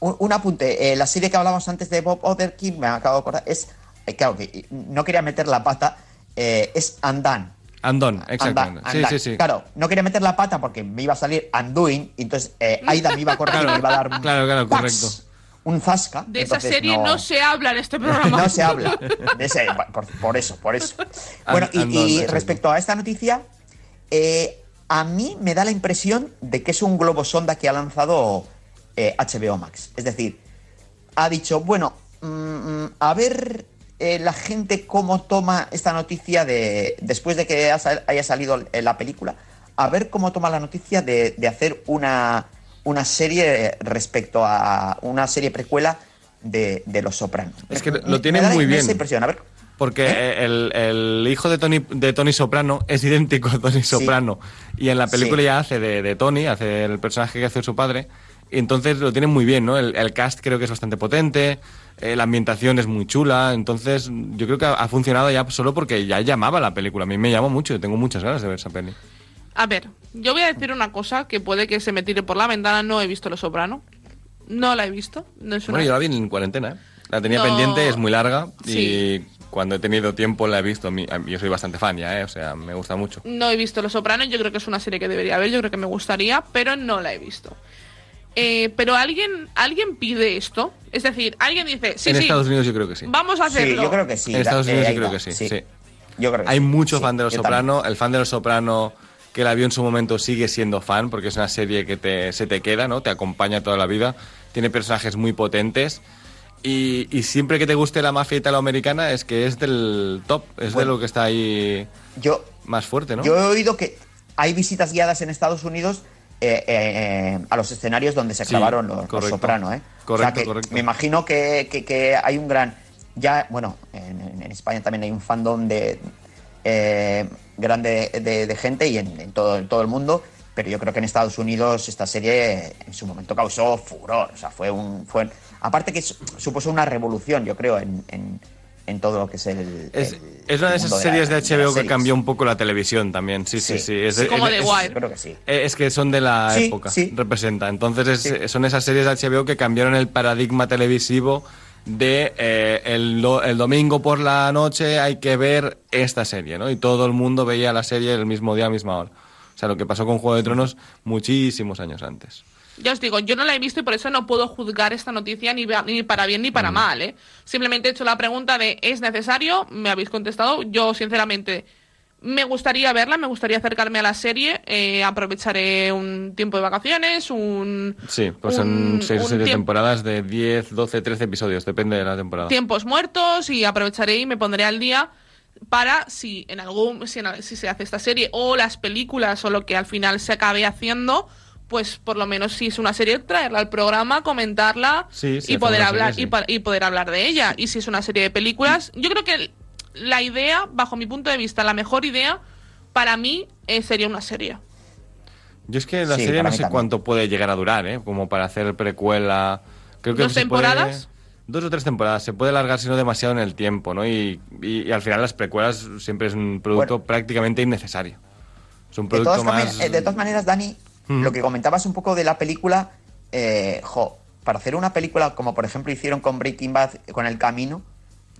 un, un apunte. eh, la serie que hablábamos antes de Bob Otherkid, me acabo de acordar, es. Eh, claro, que no quería meter la pata, eh, es Andan. Andón, Anda- exactamente. Sí, Andan. sí, sí. Claro, no quería meter la pata porque me iba a salir Undoing, y entonces eh, Aida me iba a cortar y me iba a dar un, Claro, claro, ¡pax! correcto. un zasca. De esa entonces serie no... se habla en este programa. *laughs* No se habla. *laughs* De ese- por, por eso, por eso. Bueno, y, Andón, y exacto. respecto a esta noticia, eh, a mí me da la impresión de que es un globo sonda que ha lanzado eh, HBO Max. Es decir, ha dicho, bueno, mm, mm, a ver eh, la gente cómo toma esta noticia de después de que haya salido eh, la película, a ver cómo toma la noticia de, de hacer una, una serie respecto a una serie precuela de, de Los Sopranos. Es que Me- lo me tienen da la muy bien. impresión. A ver, Porque eh, el, el hijo de Tony, de Tony Soprano es idéntico a Tony Soprano. Y en la película Sí. ya hace de, de Tony, hace el personaje que hace su padre. Y entonces lo tienen muy bien, ¿no? El, el cast creo que es bastante potente, eh, la ambientación es muy chula. Entonces yo creo que ha, ha funcionado ya solo porque ya llamaba la película. A mí me llamó mucho y tengo muchas ganas de ver esa peli. A ver, yo voy a decir una cosa que puede que se me tire por la ventana. No he visto Los Soprano. No la he visto. No es una... Bueno, yo la vi en cuarentena, ¿eh? La tenía No. pendiente, es muy larga Sí. y cuando he tenido tiempo la he visto. Yo soy bastante fan ya, ¿eh? O sea, me gusta mucho. No he visto Los Sopranos, yo creo que es una serie que debería ver, yo creo que me gustaría, pero no la he visto. Eh, pero alguien, alguien pide esto, es decir, alguien dice, sí, en sí, Estados Unidos yo creo que sí. vamos a sí, hacerlo. yo creo que sí. En Estados eh, Unidos yo creo que sí, sí. Yo creo que Hay sí. mucho Sí, fan de Los Soprano. El fan de Los Soprano que la vio en su momento sigue siendo fan, porque es una serie que te, se te queda, ¿no? Te acompaña toda la vida. Tiene personajes muy potentes. Y, y siempre que te guste la mafia italoamericana es que es del top, es de lo que está ahí Yo, más fuerte, ¿no? yo he oído que hay visitas guiadas en Estados Unidos eh, eh, a los escenarios donde se Sí, grabaron los, los correcto. Soprano, ¿eh? Correcto, o sea que correcto. me imagino que, que- que hay un gran. Ya, bueno, en, España también hay un fandom de eh, grande de, de gente y en, en todo, en todo el mundo. Pero yo creo que en Estados Unidos esta serie en su momento causó furor. O sea, fue un. Fue, aparte que su- supuso una revolución, yo creo, en, en- en todo lo que es el. Es, el- es una de esas series de, la- HBO que series. cambió un poco la televisión también, sí, sí, sí. Sí. Es, de- Como es- Wire. Creo que sí. Eh, Es que son de la Sí, época, sí. representa. Entonces es- Sí. son esas series de HBO que cambiaron el paradigma televisivo de eh, el, el domingo por la noche hay que ver esta serie, ¿no? Y todo el mundo veía la serie el mismo día, a misma hora. O sea, lo que pasó con Juego de Tronos muchísimos años antes. Ya os digo, yo no la he visto y por eso no puedo juzgar esta noticia ni, ni para bien ni Mm. para mal, ¿eh? Simplemente he hecho la pregunta de ¿es necesario? Me habéis contestado. Yo, sinceramente, me gustaría verla, me gustaría acercarme a la serie. eh, aprovecharé un tiempo de vacaciones, un... Sí, pues son seis o siete temporadas de 10, 12, 13 episodios, depende de la temporada. tiempos muertos y aprovecharé y me pondré al día para si en algún si, en- si se hace esta serie o las películas o lo que al final se acabe haciendo pues por lo menos si es una serie traerla al programa comentarla Sí, sí, y poder hablar serie, y, sí. pa- y poder hablar de ella y si es una serie de películas yo creo que la idea bajo mi punto de vista la mejor idea para mí eh, sería una serie Yo es que la Sí, serie no sé también. cuánto puede llegar a durar, ¿eh? Como para hacer precuela. Creo que ¿Dos se puede- temporadas? Dos o tres temporadas. Se puede alargar, si no demasiado, en el tiempo, ¿no? Y, y- y al final las precuelas siempre es un producto Bueno. prácticamente innecesario. Es un De producto todas, más... maneras- eh, de todas maneras, Dani, Mm. lo que comentabas un poco de la película, eh, jo, para hacer una película como por ejemplo hicieron con Breaking Bad, con El Camino,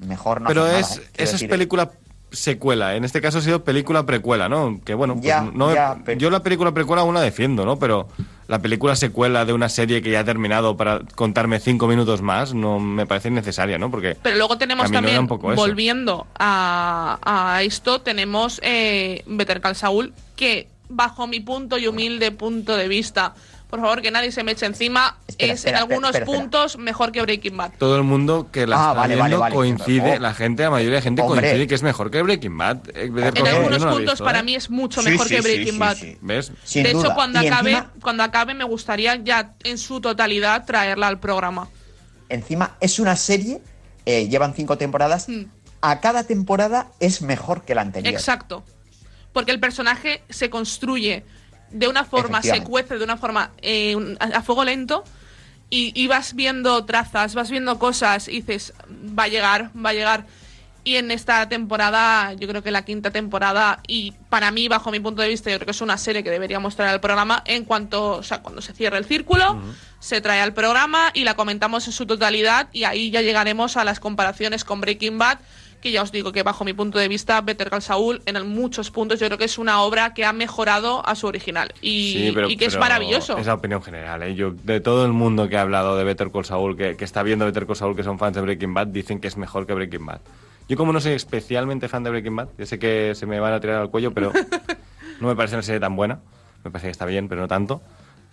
mejor no Pero hacer es, nada, ¿eh? Eso es película secuela. En este caso ha sido película precuela, ¿no? Que bueno, pues Ya, no ya, pero- yo la película precuela aún la defiendo, ¿no? Pero la película secuela de una serie que ya ha terminado para contarme cinco minutos más no me parece innecesaria, ¿no? Porque Pero luego tenemos también, un poco volviendo a, a esto, tenemos eh, Better Call Saul, que bajo mi punto y humilde punto de vista, por favor que nadie se me eche encima, Espera, es espera, en algunos espera, espera. puntos mejor que Breaking Bad. todo el mundo que la Ah, está vale, viendo vale, vale. coincide, Oh. la gente, la mayoría de gente Hombre. coincide que es mejor que Breaking Bad. Eh, En algunos no puntos visto, para ¿eh? mí es mucho Sí, mejor sí, que Breaking sí, Bad. sí. ¿Ves? Sin de hecho, cuando acabe, encima- cuando acabe me gustaría ya en su totalidad traerla al programa. Encima es una serie, eh, llevan cinco temporadas, Mm. a cada temporada es mejor que la anterior. Exacto. Porque el personaje se construye de una forma, se cuece de una forma eh, a, fuego lento y, y vas viendo trazas, vas viendo cosas y dices, va a llegar, va a llegar. Y en esta temporada, yo creo que la quinta temporada, y para mí, bajo mi punto de vista, yo creo que es una serie que debería mostrar al programa en cuanto, o sea, cuando se cierre el círculo, se trae al programa y la comentamos en su totalidad y ahí ya llegaremos a las comparaciones con Breaking Bad, que ya os digo que bajo mi punto de vista, Better Call Saul, en muchos puntos, yo creo que es una obra que ha mejorado a su original y, Sí, pero- y que es maravilloso. Es la opinión general. ¿eh? Yo, de todo el mundo que ha hablado de Better Call Saul, que, que está viendo Better Call Saul, que son fans de Breaking Bad, dicen que es mejor que Breaking Bad. Yo como no soy especialmente fan de Breaking Bad, yo sé que se me van a tirar al cuello, pero *laughs* no me parece una serie tan buena. Me parece que está bien, pero no tanto.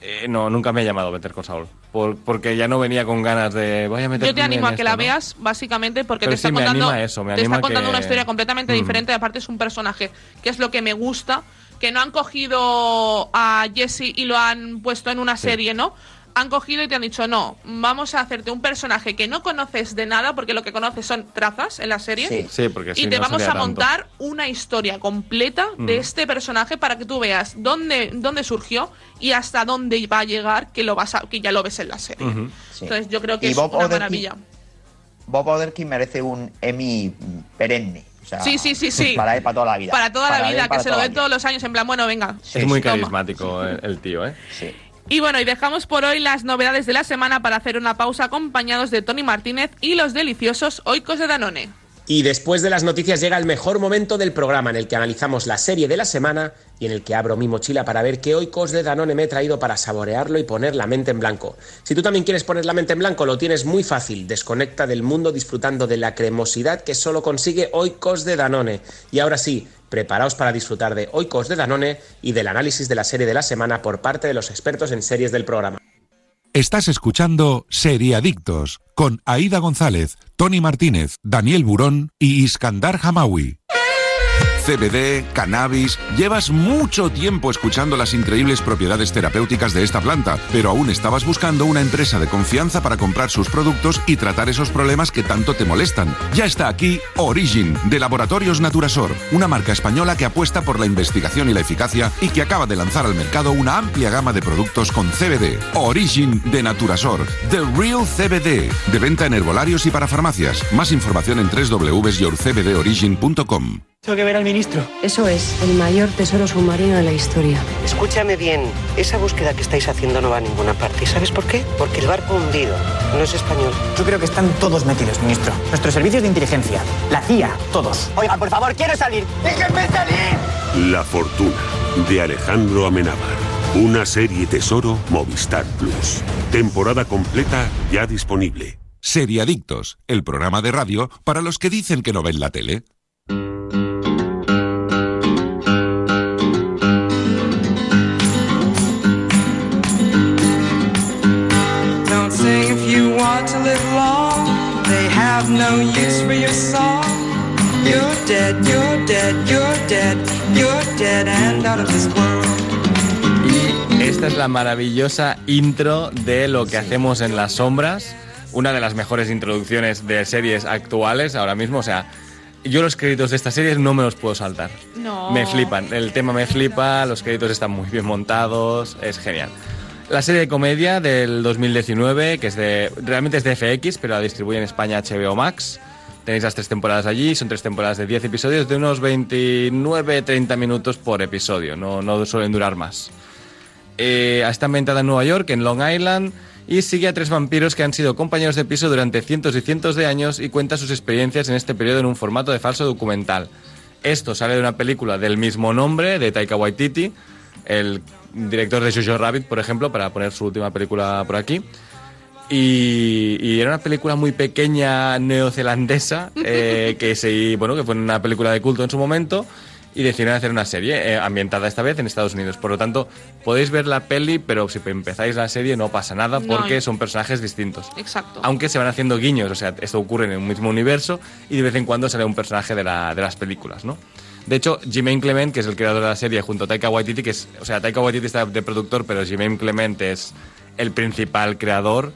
Eh, no, nunca me ha llamado Better Call Saul. Por- porque ya no venía con ganas de... Voy a meterme Yo te animo a que esto", la ¿no? veas, básicamente, porque Pero te está sí, contando, eso, me te está contando que- una historia completamente Mm. diferente. Aparte, es un personaje que es lo que me gusta, que no han cogido a Jesse y lo han puesto en una Sí. serie, ¿no? Han cogido y te han dicho, no, vamos a hacerte un personaje que no conoces de nada, porque lo que conoces son trazas en la serie. Sí. Sí, porque si y te no vamos sería a tanto. montar una historia completa de Mm. este personaje para que tú veas dónde, dónde surgió y hasta dónde va a llegar, que lo vas a, que ya lo ves en la serie. Sí. Entonces yo creo que Y es Bob una maravilla. Bob Odenkirk merece un Emmy perenne. O sea, Sí, sí, sí, sí. Para él, para toda la vida. Para toda la él, vida, que se lo la todos los años, en plan, bueno, venga. Es muy toma. carismático el, el tío, ¿eh? Sí. Y bueno, y dejamos por hoy las novedades de la semana para hacer una pausa acompañados de Tony Martínez y los deliciosos oicos de Danone. Y después de las noticias llega el mejor momento del programa en el que analizamos la serie de la semana y en el que abro mi mochila para ver qué oicos de Danone me he traído para saborearlo y poner la mente en blanco. Si tú también quieres poner la mente en blanco, lo tienes muy fácil. Desconecta del mundo disfrutando de la cremosidad que solo consigue oicos de Danone. Y ahora sí, Preparaos para disfrutar de Oikos de Danone y del análisis de la serie de la semana por parte de los expertos en series del programa. Estás escuchando Seriadictos con Aida González, Tony Martínez, Daniel Burón y Iskandar Hamawi. CBD, cannabis. Llevas mucho tiempo escuchando las increíbles propiedades terapéuticas de esta planta, pero aún estabas buscando una empresa de confianza para comprar sus productos y tratar esos problemas que tanto te molestan. Ya está aquí Origin, de Laboratorios Naturasor, una marca española que apuesta por la investigación y la eficacia y que acaba de lanzar al mercado una amplia gama de productos con CBD. Origin de Naturasor, The Real CBD, de venta en herbolarios y para farmacias. Más información en www.yourcbdorigin.com. Tengo que ver al ministro. Eso es, el mayor tesoro submarino de la historia. Escúchame bien, esa búsqueda que estáis haciendo no va a ninguna parte. ¿Y sabes por qué? Porque el barco hundido no es español. Yo creo que están todos metidos, ministro. Nuestros servicios de inteligencia, la CIA, todos. Oiga, por favor, quiero salir. ¡Déjenme salir! La fortuna de Alejandro Amenábar. Una serie tesoro Movistar Plus. Temporada completa ya disponible. Seriadictos, el programa de radio para los que dicen que no ven la tele. No use for your song. You're dead, you're dead, you're dead, you're dead and out of this world. Y esta es la maravillosa intro de lo que hacemos en las sombras. Una de las mejores introducciones de series actuales ahora mismo. O sea, yo los créditos de esta serie no me los puedo saltar. No. Me flipan. El tema me flipa, los créditos están muy bien montados, es genial. La serie de comedia del 2019, que es de. Realmente es de FX, pero la distribuye en España HBO Max. Tenéis las tres temporadas allí, son tres temporadas de 10 episodios de unos 29-30 minutos por episodio, no, no suelen durar más. Eh, está ambientada en Nueva York, en Long Island, y sigue a tres vampiros que han sido compañeros de piso durante cientos y cientos de años y cuenta sus experiencias en este periodo en un formato de falso documental. Esto sale de una película del mismo nombre, de Taika Waititi, el director de Jojo Rabbit, por ejemplo, para poner su última película por aquí. Y, y era una película muy pequeña neozelandesa, *laughs* eh, que, se, bueno, que fue una película de culto en su momento, y decidieron hacer una serie eh, ambientada esta vez en Estados Unidos. Por lo tanto, podéis ver la peli, pero si empezáis la serie no pasa nada porque son personajes distintos. Exacto. Aunque se van haciendo guiños, o sea, esto ocurre en el mismo universo y de vez en cuando sale un personaje de, la- de las películas, ¿no? De hecho, Jermaine Clement, que es el creador de la serie, junto a Taika Waititi, que es, o sea, Taika Waititi está de productor, pero Jermaine Clement es el principal creador,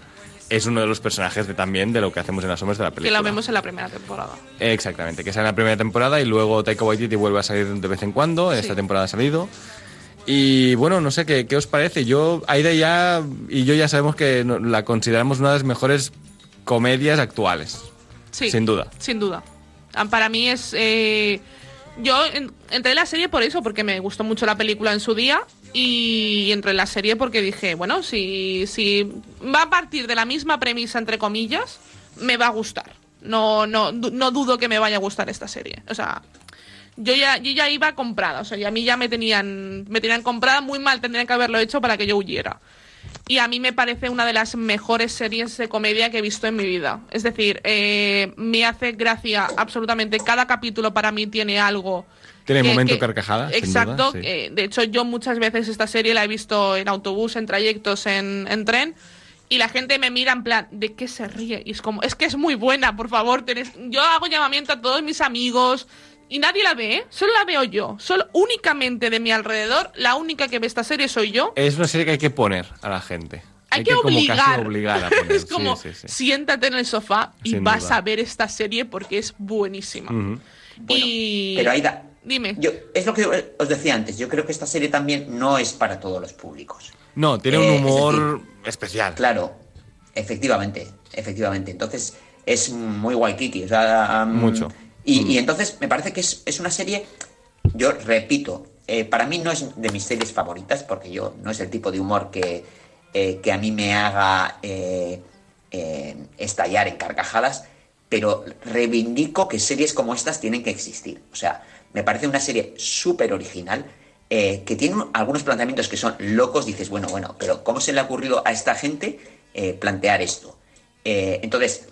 es uno de los personajes de, también de lo que hacemos en las sombras de la Que película. la vemos en la primera temporada. Exactamente, que sale en la primera temporada y luego Taika Waititi vuelve a salir de vez en cuando, en Sí. esta temporada ha salido. Y bueno, no sé ¿qué, qué os parece. Yo, Aida ya y yo ya sabemos que la consideramos una de las mejores comedias actuales. Sí. Sin duda. Sin duda. Ah, Para mí es. eh, yo en- entré en la serie por eso, porque me gustó mucho la película en su día. Y entré en la serie porque dije, bueno, si, si va a partir de la misma premisa, entre comillas, me va a gustar. No, no, no dudo que me vaya a gustar esta serie. O sea, yo ya, yo ya iba comprada. O sea, y a mí ya me tenían, me tenían comprada muy mal, tendrían que haberlo hecho para que yo huyera. Y a mí me parece una de las mejores series de comedia que he visto en mi vida. Es decir, eh, me hace gracia absolutamente. Cada capítulo para mí tiene algo. Tiene que- momento que- carcajada. Exacto. duda, sí. eh, de hecho, yo muchas veces esta serie la he visto en autobús, en trayectos, en, en tren. Y la gente me mira en plan, ¿de qué se ríe? Y es como, es que es muy buena, por favor. tenés- Yo hago llamamiento a todos mis amigos y nadie la ve, ¿eh? Solo la veo yo. Solo únicamente de mi alrededor, la única que ve esta serie soy yo. Es una serie que hay que poner a la gente. Hay, que, como casi obligar. obligar a *laughs* poner. es como, Sí, sí, sí. siéntate en el sofá y Sin vas duda. a ver esta serie porque es buenísima. Ujú. y... Pero Aida, Dime. yo, es lo que os decía antes, yo creo que esta serie también no es para todos los públicos. No, tiene Eh, un es humor especial. Claro, efectivamente, efectivamente. Entonces es muy Waikiki. O sea, um, Mucho. Y, Mm. y entonces me parece que es, es una serie, yo repito, eh, para mí no es de mis series favoritas, porque yo no es el tipo de humor que, eh, que a mí me haga eh, eh, estallar en carcajadas, pero reivindico que series como estas tienen que existir. O sea, me parece una serie súper original. que tiene un- algunos planteamientos que son locos, dices, bueno, bueno, pero ¿cómo se le ha ocurrido a esta gente plantear esto? Eh, entonces,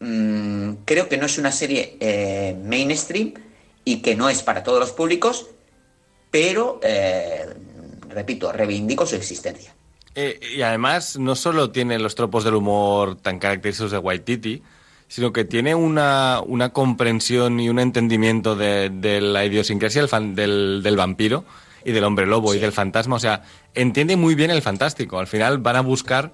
mm, creo que no es una serie eh, mainstream y que no es para todos los públicos, pero, eh, repito, reivindico su existencia. Eh, y además, no solo tiene los tropos del humor tan característicos de Waititi, sino que tiene una, una comprensión y un entendimiento de, de la idiosincrasia del, fan- del, del vampiro y del hombre lobo y del fantasma. O sea, entiende muy bien el fantástico. Al final van a buscar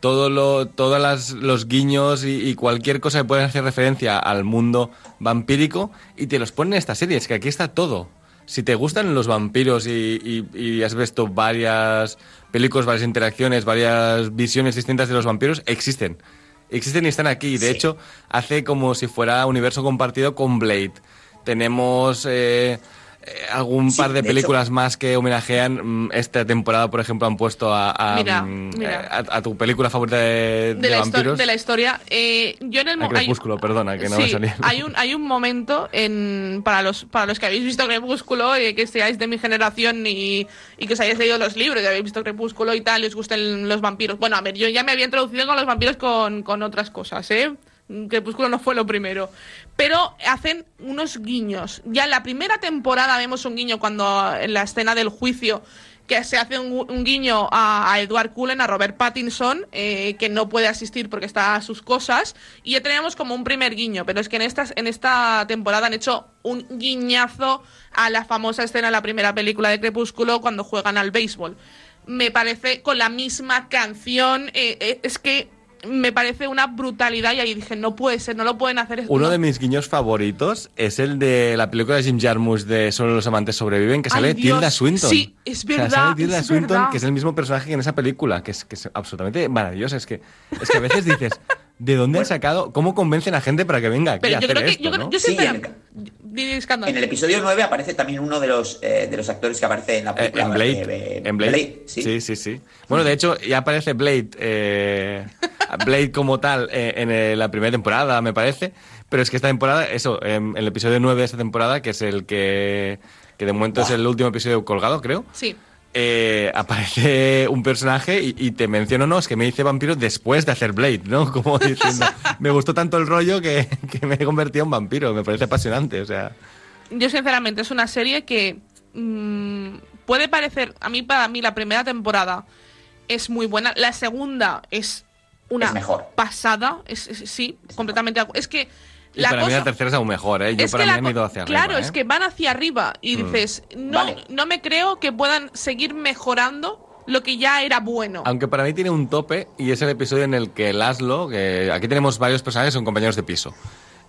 todo lo, todos las- los guiños y, y cualquier cosa que pueda hacer referencia al mundo vampírico y te los ponen en esta serie. Es que aquí está todo. Si te gustan los vampiros y, y- y has visto varias películas, varias interacciones, varias visiones distintas de los vampiros, existen. Existen y están aquí. De hecho, hace como si fuera universo compartido con Blade. Tenemos eh, algún Sí, par de, de películas más que homenajean. mm, Esta temporada, por ejemplo, han puesto a, a, Mira, mm, mira. eh, a- a tu película favorita de, de, de la vampiros. de la historia. eh, yo en el A mo- hay- Crepúsculo, perdona, que no sí, me salía. Hay un, hay un momento en, para, los, para los que habéis visto Crepúsculo, eh, que seáis de mi generación y, y que os hayáis leído los libros y habéis visto Crepúsculo y tal, y os gusten los vampiros. Bueno, a ver, yo ya me había introducido con los vampiros con, con otras cosas, ¿eh? Crepúsculo no fue lo primero. Pero hacen unos guiños. Ya en la primera temporada vemos un guiño cuando en la escena del juicio que se hace un, guiño a, Edward Cullen, a Robert Pattinson, eh, que no puede asistir porque está a sus cosas, y ya teníamos como un primer guiño, pero es que en, en esta temporada han hecho un guiñazo a la famosa escena de la primera película de Crepúsculo cuando juegan al béisbol. Me parece con la misma canción, eh, eh, es que me parece una brutalidad y ahí dije, no puede ser, no lo pueden hacer. Uno no. de mis guiños favoritos es el de la película de Jim Jarmusch de Solo los amantes sobreviven, que Ay, sale Dios. Tilda Swinton. Sí, es O sea, verdad, sale Tilda Swinton, verdad. que es el mismo personaje que en esa película, que es, que es absolutamente maravillosa. Es que, es que a veces dices, ¿de dónde han sacado? ¿Cómo convencen a gente para que venga aquí Pero a yo hacer creo que, esto, yo, no? yo Sí, En el episodio 9 aparece también uno de los, eh, de los actores que aparece en la Eh, película. en Blade. eh, en Blade. Blade, sí. sí. sí, sí, Bueno, de hecho, ya aparece Blade. eh, Blade como tal eh, en eh, la primera temporada, me parece. Pero es que esta temporada, eso, en el episodio 9 de esta temporada, que es el que, que de momento es el último episodio colgado, creo. Sí. Eh, aparece un personaje y, y te menciono, no, es que me hice vampiro después de hacer Blade, ¿no? *laughs* Como diciendo, me gustó tanto el rollo que, que me he convertido en vampiro, me parece apasionante, o sea. Yo sinceramente es una serie que mm, puede parecer, a mí para mí la primera temporada es muy buena, la segunda es una Es mejor. pasada, es, es- sí, completamente. de acu- Es que Y la para mí la tercera es aún mejor, ¿eh? Yo es para que mí la han ido hacia Claro, arriba, es ¿eh? que van hacia arriba y Mm. dices, no, Vale. no me creo que puedan seguir mejorando lo que ya era bueno. Aunque para mí tiene un tope y es el episodio en el que Laszlo, que aquí tenemos varios personajes, son compañeros de piso.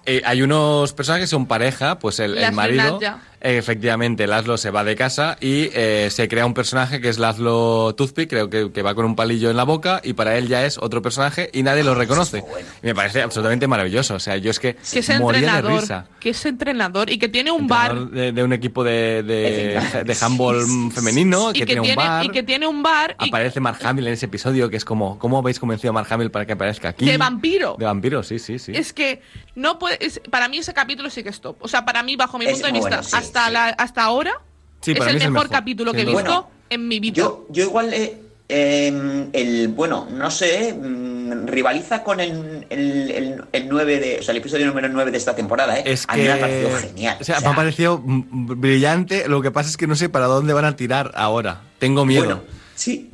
Eh, hay unos personajes que son pareja, pues el, marido. Efectivamente, Laszlo se va de casa y eh, se crea un personaje que es Laszlo Toothpick, creo que, que va con un palillo en la boca y para él ya es otro personaje y nadie lo reconoce. Y me parece absolutamente maravilloso, o sea, yo es que, que es moría de entrenador, risa. que es entrenador y que tiene un bar De, de un equipo de, de, handball femenino que, que, tiene un bar. y que tiene un bar y Aparece Mark Hamill en ese episodio, que es como, ¿cómo habéis convencido a Mark Hamill para que aparezca aquí? de vampiro. De vampiro, sí, sí, sí. Es que no puede. es- para mí ese capítulo sí que es top. O sea, para mí, bajo mi Es punto de vista, bueno, sí, hasta, sí. La, hasta ahora, Sí, es, el mí es el mejor, capítulo que he visto. Bueno, en mi vida. Yo, yo igual, eh, eh, el, bueno, no sé, mm, rivaliza con el, el, el, el 9 de, o sea, el episodio número 9 de esta temporada, ¿eh? Es A que... mí me ha parecido genial. O sea, me ha parecido brillante. Lo que pasa es que no sé para dónde van a tirar ahora. Tengo miedo. Bueno, sí.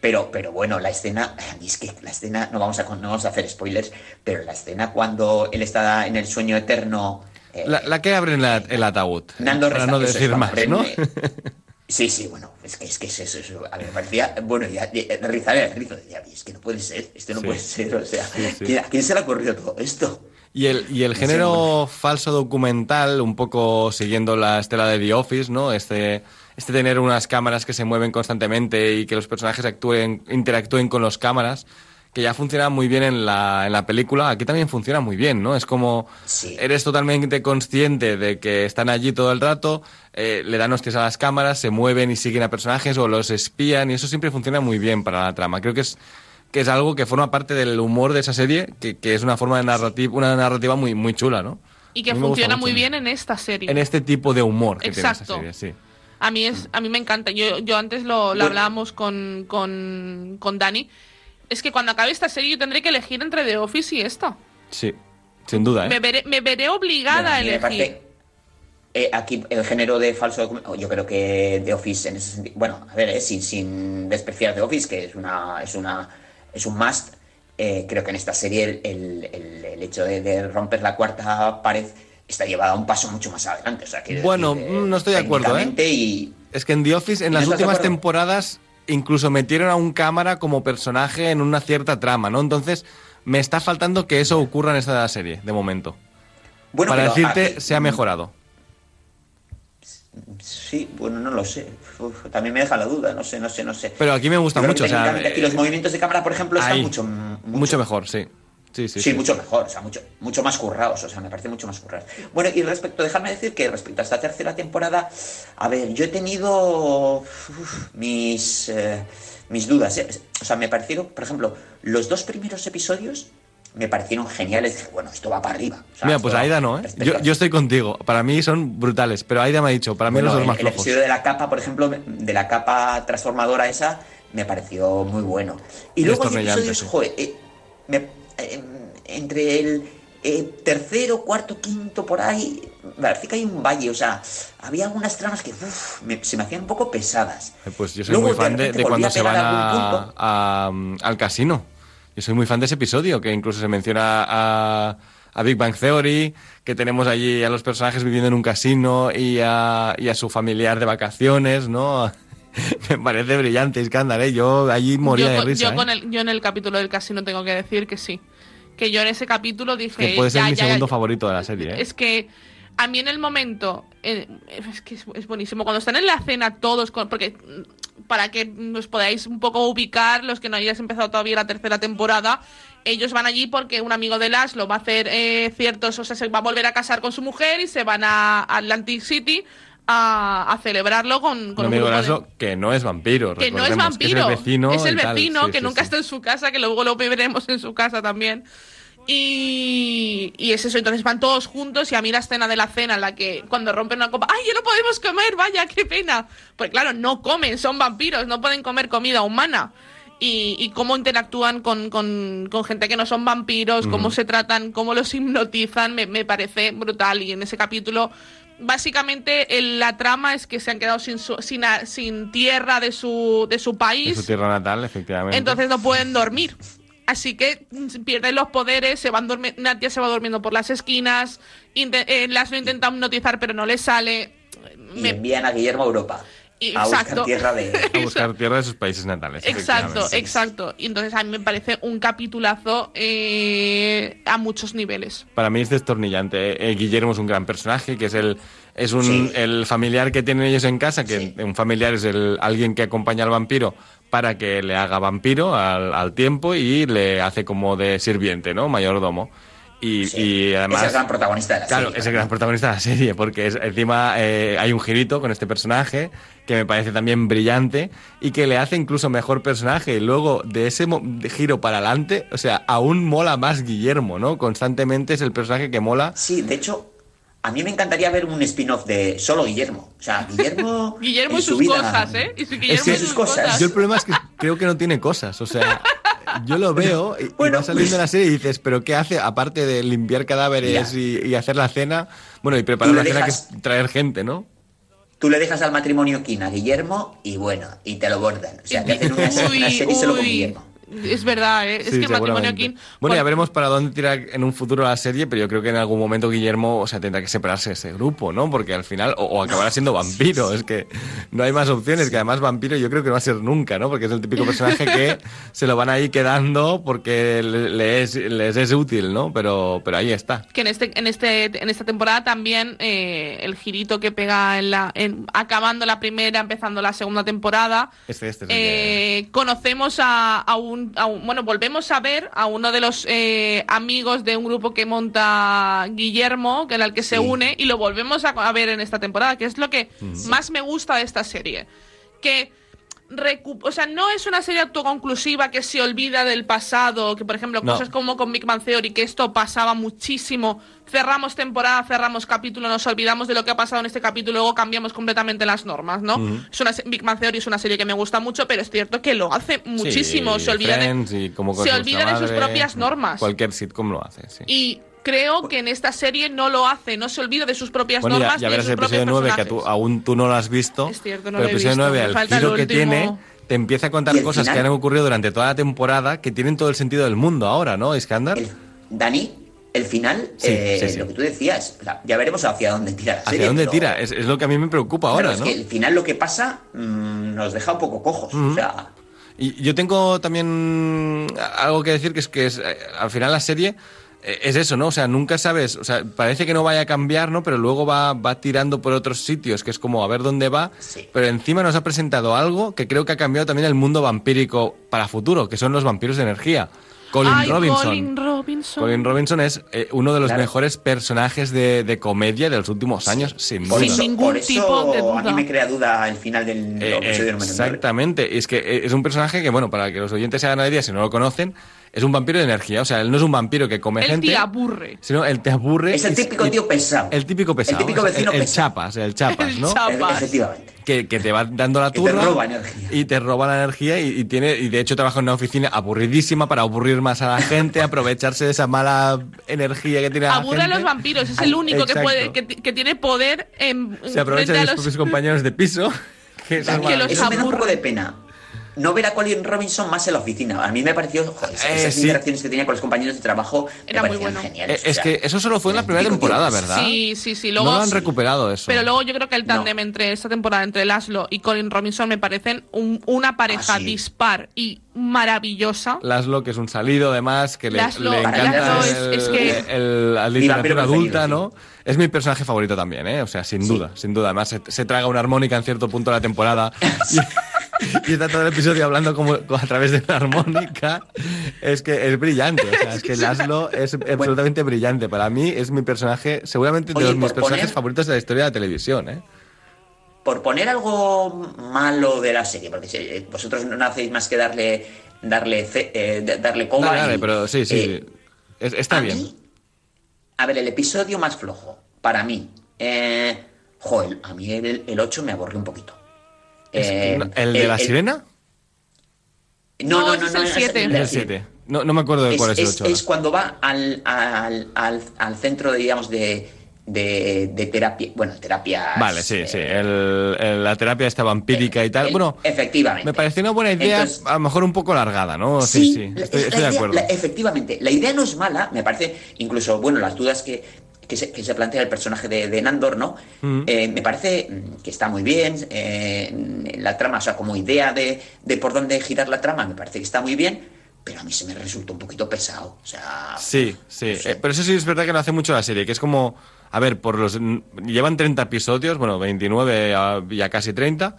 Pero, pero bueno, la escena, a mí es que la escena, no vamos a, no vamos a hacer spoilers, pero la escena cuando él está en el sueño eterno. Eh, la, la que abren la- el ataúd. Nando para no decir más, ¿no? Sí, sí, bueno, es que es que es eso, eso. A mí me parecía, bueno, ya, ya rizar el rizo, es que no puede ser, esto no Sí. puede ser, o sea, Sí, sí. ¿quién- ¿a quién se le ha ocurrido todo esto? Y el, y el género falso documental, un poco siguiendo la estela de The Office, ¿no? Este, este tener unas cámaras que se mueven constantemente y que los personajes actúen, interactúen con las cámaras, que ya funciona muy bien en la, en la película, aquí también funciona muy bien, ¿no? Es como Sí. eres totalmente consciente de que están allí todo el rato, eh, le dan hostias a las cámaras, se mueven y siguen a personajes o los espían y eso siempre funciona muy bien para la trama. Creo que es que es algo que forma parte del humor de esa serie, que, que es una forma de narrativa, una narrativa muy, muy chula, ¿no? y que funciona muy bien en esta serie. En este tipo de humor que Exacto. tiene esa serie, sí. A mí es, a mí me encanta. Yo, yo antes lo, lo hablábamos con, con, con Dani. Es que cuando acabe esta serie yo tendré que elegir entre The Office y esta. Sí, sin duda, ¿eh? Me veré, me veré obligada Bueno, a elegir. parece, eh, aquí el género de falso yo creo que The Office en ese sentido, bueno, a ver, eh, sin, sin despreciar The Office, que es una, es una, es un must, eh, creo que en esta serie el, el- el- el hecho de, de romper la cuarta pared está llevado a un paso mucho más adelante. O sea, quiero Bueno, decir, mm, no estoy de acuerdo, ¿eh? Y, Es que en The Office, en ¿Y no las últimas temporadas, incluso metieron a un cámara como personaje en una cierta trama, ¿no? Entonces, me está faltando que eso ocurra en esta serie, de momento. Bueno, Para decirte, aquí- se ha mejorado. Sí, bueno, no lo sé. Uf, también me deja la duda, no sé, no sé, no sé. Pero aquí me gusta Yo mucho, o sea, aquí eh, los movimientos de cámara, por ejemplo, están ahí. mucho, Mucho mejor, sí. Sí, sí, Sí, mucho mejor, o sea, mucho, mucho más currados, o sea, me parece mucho más currados. Bueno, y respecto, déjame decir que respecto a esta tercera temporada, a ver, yo he tenido uf, mis, eh, mis dudas, ¿eh? o sea, me parecieron, por ejemplo, los dos primeros episodios me parecieron geniales, dije, bueno, esto va para arriba. o sea, Mira, pues Aida no, ¿eh? Yo, yo estoy contigo. Para mí son brutales, pero Aida me ha dicho, para mí Bueno, los dos el, más el flojos. episodio de la capa, por ejemplo, de la capa transformadora esa, me pareció muy bueno. Y luego Destornillante, episodios, sí. joder, eh, me- eh, entre el eh, tercero, cuarto, quinto, por ahí, parece que hay un valle, o sea, había algunas tramas que uf, me- se me hacían un poco pesadas. Eh, Pues yo soy Luego, muy fan de, cuando se van a- al casino. Yo soy muy fan de ese episodio, que incluso se menciona a, a Big Bang Theory, que tenemos allí a los personajes viviendo en un casino y a, y a su familiar de vacaciones, ¿no? *laughs* Me parece brillante, escándalo, ¿eh? Yo allí moría yo, de risa. yo ¿eh? con el, yo en el capítulo del casino tengo que decir que sí. Que yo en ese capítulo dije. que puede ser ya, mi ya, segundo ya. favorito de la serie, ¿eh? Es que a mí en el momento. eh, es que es, es buenísimo. Cuando están en la cena todos. con- porque mm, para que os podáis un poco ubicar, los que no hayáis empezado todavía la tercera temporada. Ellos van allí porque un amigo de Las lo va a hacer eh, ciertos. O sea, se va a volver a casar con su mujer y se van a Atlantic City a, a celebrarlo con, con Un grupo de- que no es vampiro, que no es vampiro, que es el vecino. es el vecino Sí, que sí, nunca sí. está en su casa, que luego lo veremos en su casa también. Y, y es eso, entonces van todos juntos y a mí la escena de la cena en la que cuando rompen una copa, ¡ay, ya no podemos comer! ¡Vaya, qué pena! Pues claro, no comen, son vampiros, no pueden comer comida humana. Y, y cómo interactúan con, con- con gente que no son vampiros, cómo se tratan, cómo los hipnotizan, me, me parece brutal. Y en ese capítulo, básicamente el- la trama es que se han quedado sin, su- sin, a- sin tierra de su, de su país. su tierra natal, efectivamente. Entonces no pueden dormir. Así que mm, pierden los poderes, se van Nadia se va durmiendo por las esquinas, eh, Las lo intenta hipnotizar pero no le sale. Y Me- envían a Guillermo a Europa. Y- a buscar exacto. tierra de... *laughs* a buscar tierra de sus países natales. Exacto, exacto. Y entonces a mí me parece un capitulazo eh, a muchos niveles. Para mí es destornillante. Eh, Guillermo es un gran personaje, que es el es un Sí. el familiar que tienen ellos en casa, que un familiar es el alguien que acompaña al vampiro para que le haga vampiro al, al tiempo y le hace como de sirviente, ¿no? Mayordomo. Y, y además... es el gran protagonista de la Claro, serie. es el gran protagonista de la serie, porque es, encima eh, hay un girito con este personaje que me parece también brillante y que le hace incluso mejor personaje. Y luego, de ese de giro para adelante, o sea, aún mola más Guillermo, ¿no? Constantemente es el personaje que mola. Sí, de hecho, a mí me encantaría ver un spin-off de solo Guillermo. O sea, Guillermo. *laughs* Guillermo y su sus vida- cosas, ¿eh? Y su- Es Guillermo que y sus cosas. Yo el problema es que creo que no tiene cosas, o sea, yo lo veo y, y va saliendo la serie y dices, pero ¿qué hace aparte de limpiar cadáveres y, y hacer la cena? Bueno, y preparar la cena que es traer gente, ¿no? Tú le dejas al matrimonio King a Guillermo y bueno, y te lo bordan. O sea, te hacen una, Uy, una serie solo con uy. Guillermo. Es verdad, ¿eh? es Sí, que el matrimonio. King. Bueno, ya veremos para dónde tirar en un futuro la serie, pero yo creo que en algún momento Guillermo, o sea, tendrá que separarse de ese grupo, ¿no? Porque al final, o, o acabará siendo vampiro, es que no hay más opciones, que además vampiro yo creo que no va a ser nunca, ¿no? Porque es el típico personaje que *laughs* se lo van a ir quedando porque le, es, les es útil, ¿no? Pero, pero ahí está. que en este en este en esta temporada también eh, el girito que pega en la en- acabando la primera empezando la segunda temporada Este, este es el que- eh, conocemos a, a un, a un- bueno volvemos a ver a uno de los eh, amigos de un grupo que monta Guillermo que era el que se une y lo volvemos a, a ver en esta temporada que es lo que Mm. más me gusta de esta serie que o sea, no es una serie autoconclusiva que se olvida del pasado, que por ejemplo, No. cosas como con Big Bang Theory, que esto pasaba muchísimo. Cerramos temporada, cerramos capítulo, nos olvidamos de lo que ha pasado en este capítulo, luego cambiamos completamente las normas, ¿no? Es una, Big Bang Theory es una serie que me gusta mucho, pero es cierto que lo hace muchísimo. Sí, se olvida de, se sus propias normas. Cualquier sitcom lo hace, sí. y creo que en esta serie no lo hace, no se olvida de sus propias Bueno, ya, normas ya de verás el episodio propios 9, que tú, aún tú no lo has visto. Es cierto, no pero lo he el episodio visto, 9, me al falta el giro que tiene, te empieza a contar cosas que final- han ocurrido durante toda la temporada que tienen todo el sentido del mundo ahora, ¿no, Iskandar? Dani, el final, Sí, eh, sí, sí. lo que tú decías, o sea, ya veremos hacia dónde tira la ¿Hacia serie. dónde pero- tira? Es, es lo que a mí me preocupa ahora, es ¿no? que el final lo que pasa mm, nos deja un poco cojos. Ujú. O sea, Y yo tengo también algo que decir que es que es, eh, al final la serie es eso, ¿no? O sea, nunca sabes, o sea, parece que no vaya a cambiar, ¿no? Pero luego va, va tirando por otros sitios, que es como a ver dónde va. Pero encima nos ha presentado algo que creo que ha cambiado también el mundo vampírico para futuro, que son los vampiros de energía. Colin Ay, Robinson. Colin Robinson. Colin Robinson es eh, uno de los Claro. mejores personajes de, de comedia de los últimos años, sin duda. eso, ningún por eso tipo de a mí duda. me crea duda el final del Eh, episodio número 9. Exactamente, es que eh, es un personaje que, bueno, para que los oyentes se hagan la idea, si no lo conocen, es un vampiro de energía. O sea, él no es un vampiro que come Él gente, te aburre. sino él te aburre. Es el típico y- tío pesado. El típico pesado. El típico vecino el, el pesado. chapas, el chapas, *laughs* El ¿no? chapas. Efectivamente. Que, que te va dando la Que te turra. roba energía. Y te roba la energía y, y tiene y de hecho trabaja en una oficina aburridísima para aburrir más a la gente, aprovecharse de esa mala energía que tiene la Aburre a gente. los vampiros, es el único que puede que, que tiene poder en Se aprovecha de a los propios compañeros de piso. *laughs* Que Que los maravilloso. Eso me da un poco aburre. de pena. No ver a Colin Robinson más en la oficina. A mí me pareció, joder, esas Eh, sí. interacciones que tenía con los compañeros de trabajo Era me muy parecían bueno. geniales. Eh, es o sea, que eso solo fue en la primera temporada. ¿verdad? Sí, sí, sí. Luego, no lo han recuperado eso. Pero luego yo creo que el tándem entre esta temporada, entre Laszlo y Colin Robinson, me parecen un- una pareja Ah, sí. dispar y maravillosa. Laszlo, que es un salido además, que le, Laszlo- le encanta es- el, es que- el- literatura adulta, ¿no? Es mi personaje favorito también, ¿eh? O sea, sin Sí. duda, sin duda. Además, se, se traga una armónica en cierto punto de la temporada. *laughs* Y, está todo el episodio hablando como a través de una armónica. Es que es brillante. O sea, es que Laszlo es absolutamente brillante. Para mí es mi personaje, seguramente de Oye, los mis personajes poner- favoritos de la historia de la televisión, ¿eh? Por poner algo malo de la serie, porque si- vosotros no hacéis más que darle darle ce- eh, de- darle coba. Dale, dale, y- pero sí, sí. eh, es- está a bien. mí, a ver, el episodio más flojo, para mí. Eh, joder, a mí el, el 8 me aburrió un poquito. Eh, ¿El de la sirena? No, No, no, no, es no, el ese siete. el de la El. 7. No, no me acuerdo de cuál es, el 8. es cuando va al, al, al, al centro, digamos, de, de, de terapia. Bueno, terapia. Vale, sí, sí. El- el- la terapia esta vampírica y tal. el- Bueno, efectivamente. me pareció una buena idea, Entonces- a lo mejor un poco alargada, ¿no? Sí, sí. estoy, de acuerdo. la- efectivamente, la idea no es mala, me parece, incluso, bueno, las dudas que, que, se, que se plantea el personaje de, de Nandor, ¿no? Mm. Eh, me parece que está muy bien, eh, la trama, o sea, como idea de, de por dónde girar la trama, me parece que está muy bien, pero a mí se me resulta un poquito pesado, o sea... Sí, sí. Eh, pero eso sí es verdad que no hace mucho la serie, que es como, a ver, por los llevan 30 episodios, bueno, 29 a, ya casi 30,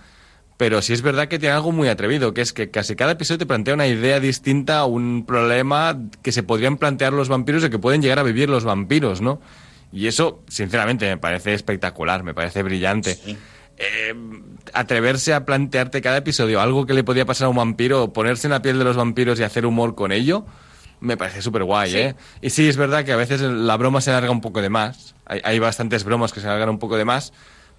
pero sí es verdad que tiene algo muy atrevido, que es que casi cada episodio te plantea una idea distinta, un problema que se podrían plantear los vampiros o que pueden llegar a vivir los vampiros, ¿no? Y eso, sinceramente, me parece espectacular, me parece brillante. Eh, atreverse a plantearte cada episodio algo que le podía pasar a un vampiro, ponerse en la piel de los vampiros y hacer humor con ello, me parece súper guay, Sí. ¿eh? Y sí, es verdad que a veces la broma se alarga un poco de más. Hay, hay bastantes bromas que se alargan un poco de más.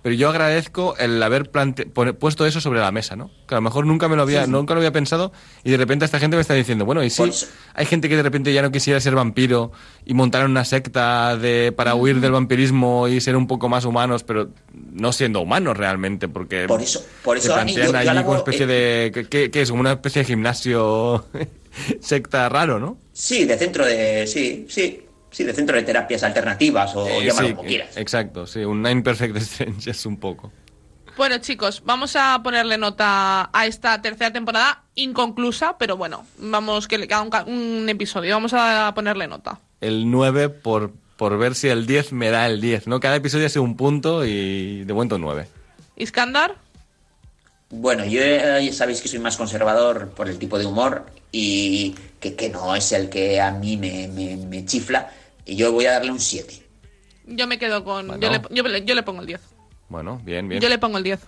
Pero yo agradezco el haber plante- puesto eso sobre la mesa, ¿no? Que a lo mejor nunca me lo había, Sí, sí. nunca lo había pensado y de repente esta gente me está diciendo, bueno, y si Por eso- hay gente que de repente ya no quisiera ser vampiro y montar una secta de, para huir del vampirismo y ser un poco más humanos, pero no siendo humanos realmente, porque Por eso- por eso, se plantean alabo, como una especie eh, de... ¿qué- ¿qué, qué es? Como una especie de gimnasio *laughs* secta raro, ¿no? Sí, de centro de... Sí, sí, sí, de centro de terapias alternativas o Eh, llámalo sí, como quieras. Exacto, sí, un Nine Perfect Strangers *laughs* un poco. Bueno, chicos, vamos a ponerle nota a esta tercera temporada inconclusa, pero bueno, vamos que le queda un, un episodio, vamos a ponerle nota. El 9 por, por ver si el 10 me da el 10, ¿no? Cada episodio hace un punto y de momento un 9. Iskandar, Bueno, yo eh, ya sabéis que soy más conservador por el tipo de humor y que, que no es el que a mí me, me- me chifla. Y yo voy a darle un 7. yo me quedo con... Bueno. Yo, le, yo le- yo le pongo el 10. Bueno, bien, bien. Yo le pongo el 10.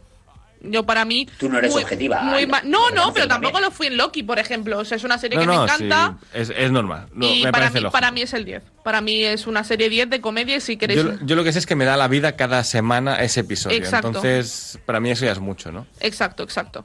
Yo para mí... Tú no eres muy- objetiva, muy no, Me no, parece pero tampoco lo fui en Loki, por ejemplo. O sea, es una serie No, que me no, encanta. sí, es, es normal. No, y me para parece mí, lógico. para mí es el 10. Para mí es una serie 10 de comedia y si queréis... Yo, yo lo que sé es que me da la vida cada semana ese episodio. Exacto. Entonces, para mí eso ya es mucho, ¿no? Exacto, exacto.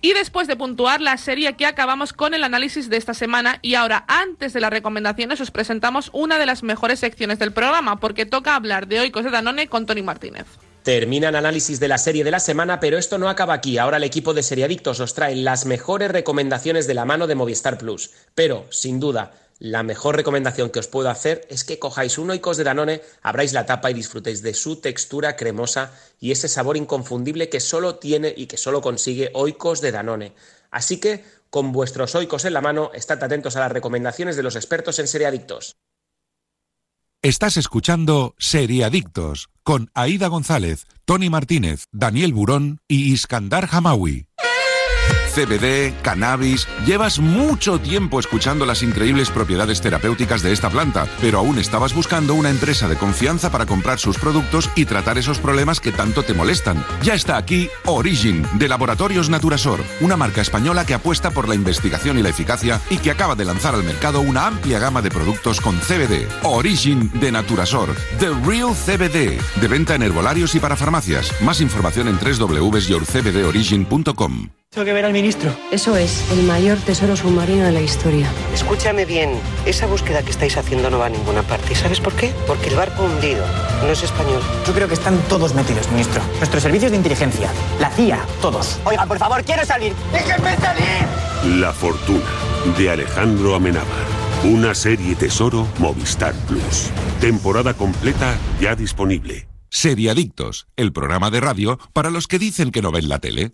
Y después de puntuar la serie que acabamos con el análisis de esta semana y ahora antes de las recomendaciones os presentamos una de las mejores secciones del programa porque toca hablar de Oikos de Danone con Tony Martínez. Termina el análisis de la serie de la semana, pero esto no acaba aquí. Ahora el equipo de Seriadictos os trae las mejores recomendaciones de la mano de Movistar Plus. Pero, sin duda, la mejor recomendación que os puedo hacer es que cojáis un Oikos de Danone, abráis la tapa y disfrutéis de su textura cremosa y ese sabor inconfundible que solo tiene y que solo consigue Oikos de Danone. Así que, con vuestros Oikos en la mano, estad atentos a las recomendaciones de los expertos en Seriadictos. Estás escuchando Seriadictos con Aida González, Tony Martínez, Daniel Burón y Iskandar Hamawi. CBD, cannabis. Llevas mucho tiempo escuchando las increíbles propiedades terapéuticas de esta planta, pero aún estabas buscando una empresa de confianza para comprar sus productos y tratar esos problemas que tanto te molestan. Ya está aquí Origin, de Laboratorios Naturasor, una marca española que apuesta por la investigación y la eficacia y que acaba de lanzar al mercado una amplia gama de productos con CBD. Origin de Naturasor, The Real CBD, de venta en herbolarios y para farmacias. Más información en www.yourcbdorigin.com. Tengo que ver al ministro. Eso es el mayor tesoro submarino de la historia. Escúchame bien, esa búsqueda que estáis haciendo no va a ninguna parte. ¿Y ¿Sabes por qué? Porque el barco hundido no es español. Yo creo que están todos metidos, ministro. Nuestros servicios de inteligencia, la CIA, todos. Oiga, por favor, quiero salir. ¡Déjenme salir! La fortuna de Alejandro Amenábar. Una serie tesoro Movistar Plus. Temporada completa ya disponible. Seriadictos, el programa de radio para los que dicen que no ven la tele.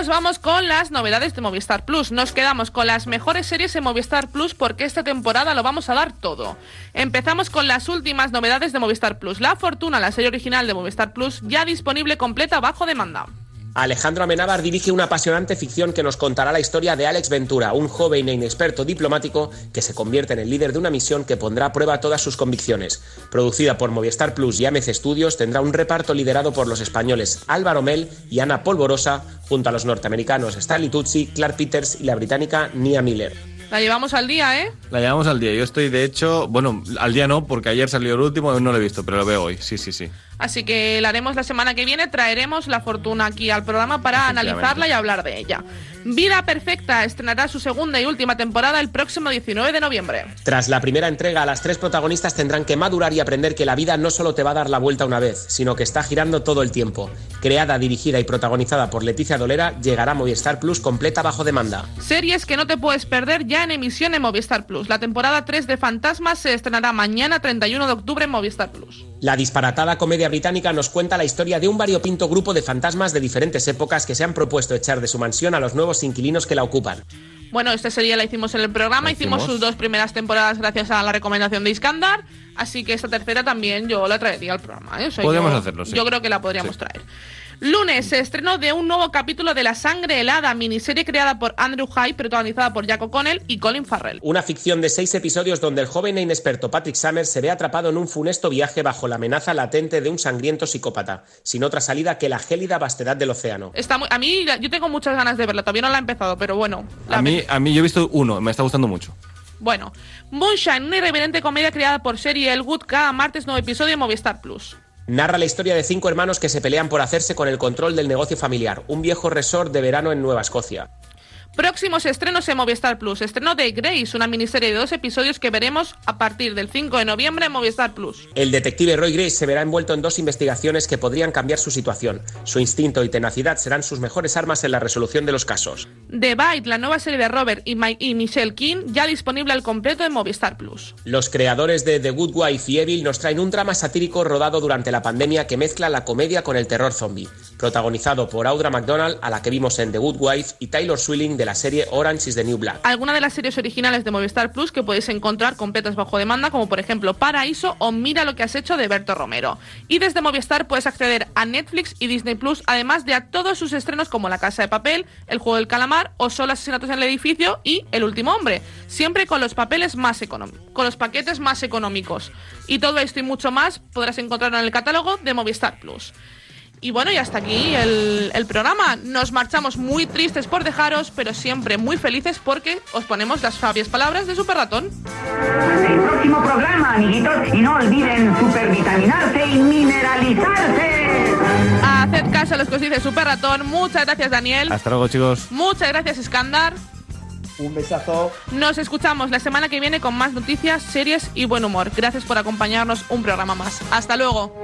Nos vamos con las novedades de Movistar Plus. Nos quedamos con las mejores series en Movistar Plus porque esta temporada lo vamos a dar todo. Empezamos con las últimas novedades de Movistar Plus. La Fortuna, la serie original de Movistar Plus, ya disponible completa bajo demanda. Alejandro Amenábar dirige una apasionante ficción que nos contará la historia de Alex Ventura, un joven e inexperto diplomático que se convierte en el líder de una misión que pondrá a prueba todas sus convicciones. Producida por Movistar Plus y AMC Studios, tendrá un reparto liderado por los españoles Álvaro Mel y Ana Polvorosa, junto a los norteamericanos Stanley Tucci, Clark Peters y la británica Nia Miller. La llevamos al día, ¿eh? La llevamos al día. Yo estoy, de hecho, bueno, al día no, porque ayer salió el último, no lo he visto, pero lo veo hoy. Sí, sí, sí. Así que la haremos la semana que viene. Traeremos la fortuna aquí al programa para analizarla y hablar de ella. Vida Perfecta estrenará su segunda y última temporada el próximo 19 de noviembre. Tras la primera entrega, las tres protagonistas tendrán que madurar y aprender que la vida no solo te va a dar la vuelta una vez, sino que está girando todo el tiempo. Creada, dirigida y protagonizada por Leticia Dolera, llegará a Movistar Plus completa bajo demanda. Series que no te puedes perder ya en emisión en Movistar Plus. La temporada 3 de Fantasmas se estrenará mañana 31 de octubre en Movistar Plus. La disparatada comedia británica nos cuenta la historia de un variopinto grupo de fantasmas de diferentes épocas que se han propuesto echar de su mansión a los nuevos inquilinos que la ocupan. Bueno, esta serie la hicimos en el programa, hicimos hicimos. sus dos primeras temporadas gracias a la recomendación de Iskandar, así que esta tercera también yo la traería al programa. ¿eh? O sea, Podríamos yo- hacerlo, sí. Yo creo que la podríamos Sí. traer. Lunes, estreno de un nuevo capítulo de La Sangre Helada, miniserie creada por Andrew Hyde, protagonizada por Jack O'Connell y Colin Farrell. Una ficción de seis episodios donde el joven e inexperto Patrick Summers se ve atrapado en un funesto viaje bajo la amenaza latente de un sangriento psicópata, sin otra salida que la gélida vastedad del océano. Está muy- a mí, yo tengo muchas ganas de verla, todavía no la he empezado, pero bueno. la A mí, a mí yo he visto uno, me está gustando mucho. Bueno, Moonshine, una irreverente comedia creada por Serie Elwood, cada martes nuevo episodio en Movistar Plus. Narra la historia de cinco hermanos que se pelean por hacerse con el control del negocio familiar, un viejo resort de verano en Nueva Escocia. Próximos estrenos en Movistar Plus. Estreno de Grace, una miniserie de dos episodios que veremos a partir del 5 de noviembre en Movistar Plus. El detective Roy Grace se verá envuelto en dos investigaciones que podrían cambiar su situación. Su instinto y tenacidad serán sus mejores armas en la resolución de los casos. The Bite, la nueva serie de Robert y, Mike y Michelle King, ya disponible al completo en Movistar Plus. Los creadores de The Good Wife y Evil nos traen un drama satírico rodado durante la pandemia que mezcla la comedia con el terror zombie. protagonizado por Audra McDonald, a la que vimos en The Good Wife, y Taylor Swilling de la serie Orange is the New Black. Alguna de las series originales de Movistar Plus que podéis encontrar completas bajo demanda, como por ejemplo Paraíso o Mira lo que has hecho de Berto Romero. Y desde Movistar puedes acceder a Netflix y Disney Plus, además de a todos sus estrenos como La Casa de Papel, El Juego del Calamar o Solo Asesinatos en el Edificio y El Último Hombre. Siempre con los papeles más económicos, con los paquetes más económicos. Y todo esto y mucho más podrás encontrar en el catálogo de Movistar Plus. Y bueno, y hasta aquí el, el, programa. Nos marchamos muy tristes por dejaros, pero siempre muy felices porque os ponemos las sabias palabras de Super Ratón. Hasta el próximo programa, amiguitos, y no olviden supervitaminarse y mineralizarse. Haced caso a los que os dice Super Ratón. Muchas gracias, Daniel. Hasta luego, chicos. Muchas gracias, Iskandar. Un besazo. Nos escuchamos la semana que viene con más noticias, series y buen humor. Gracias por acompañarnos un programa más. Hasta luego.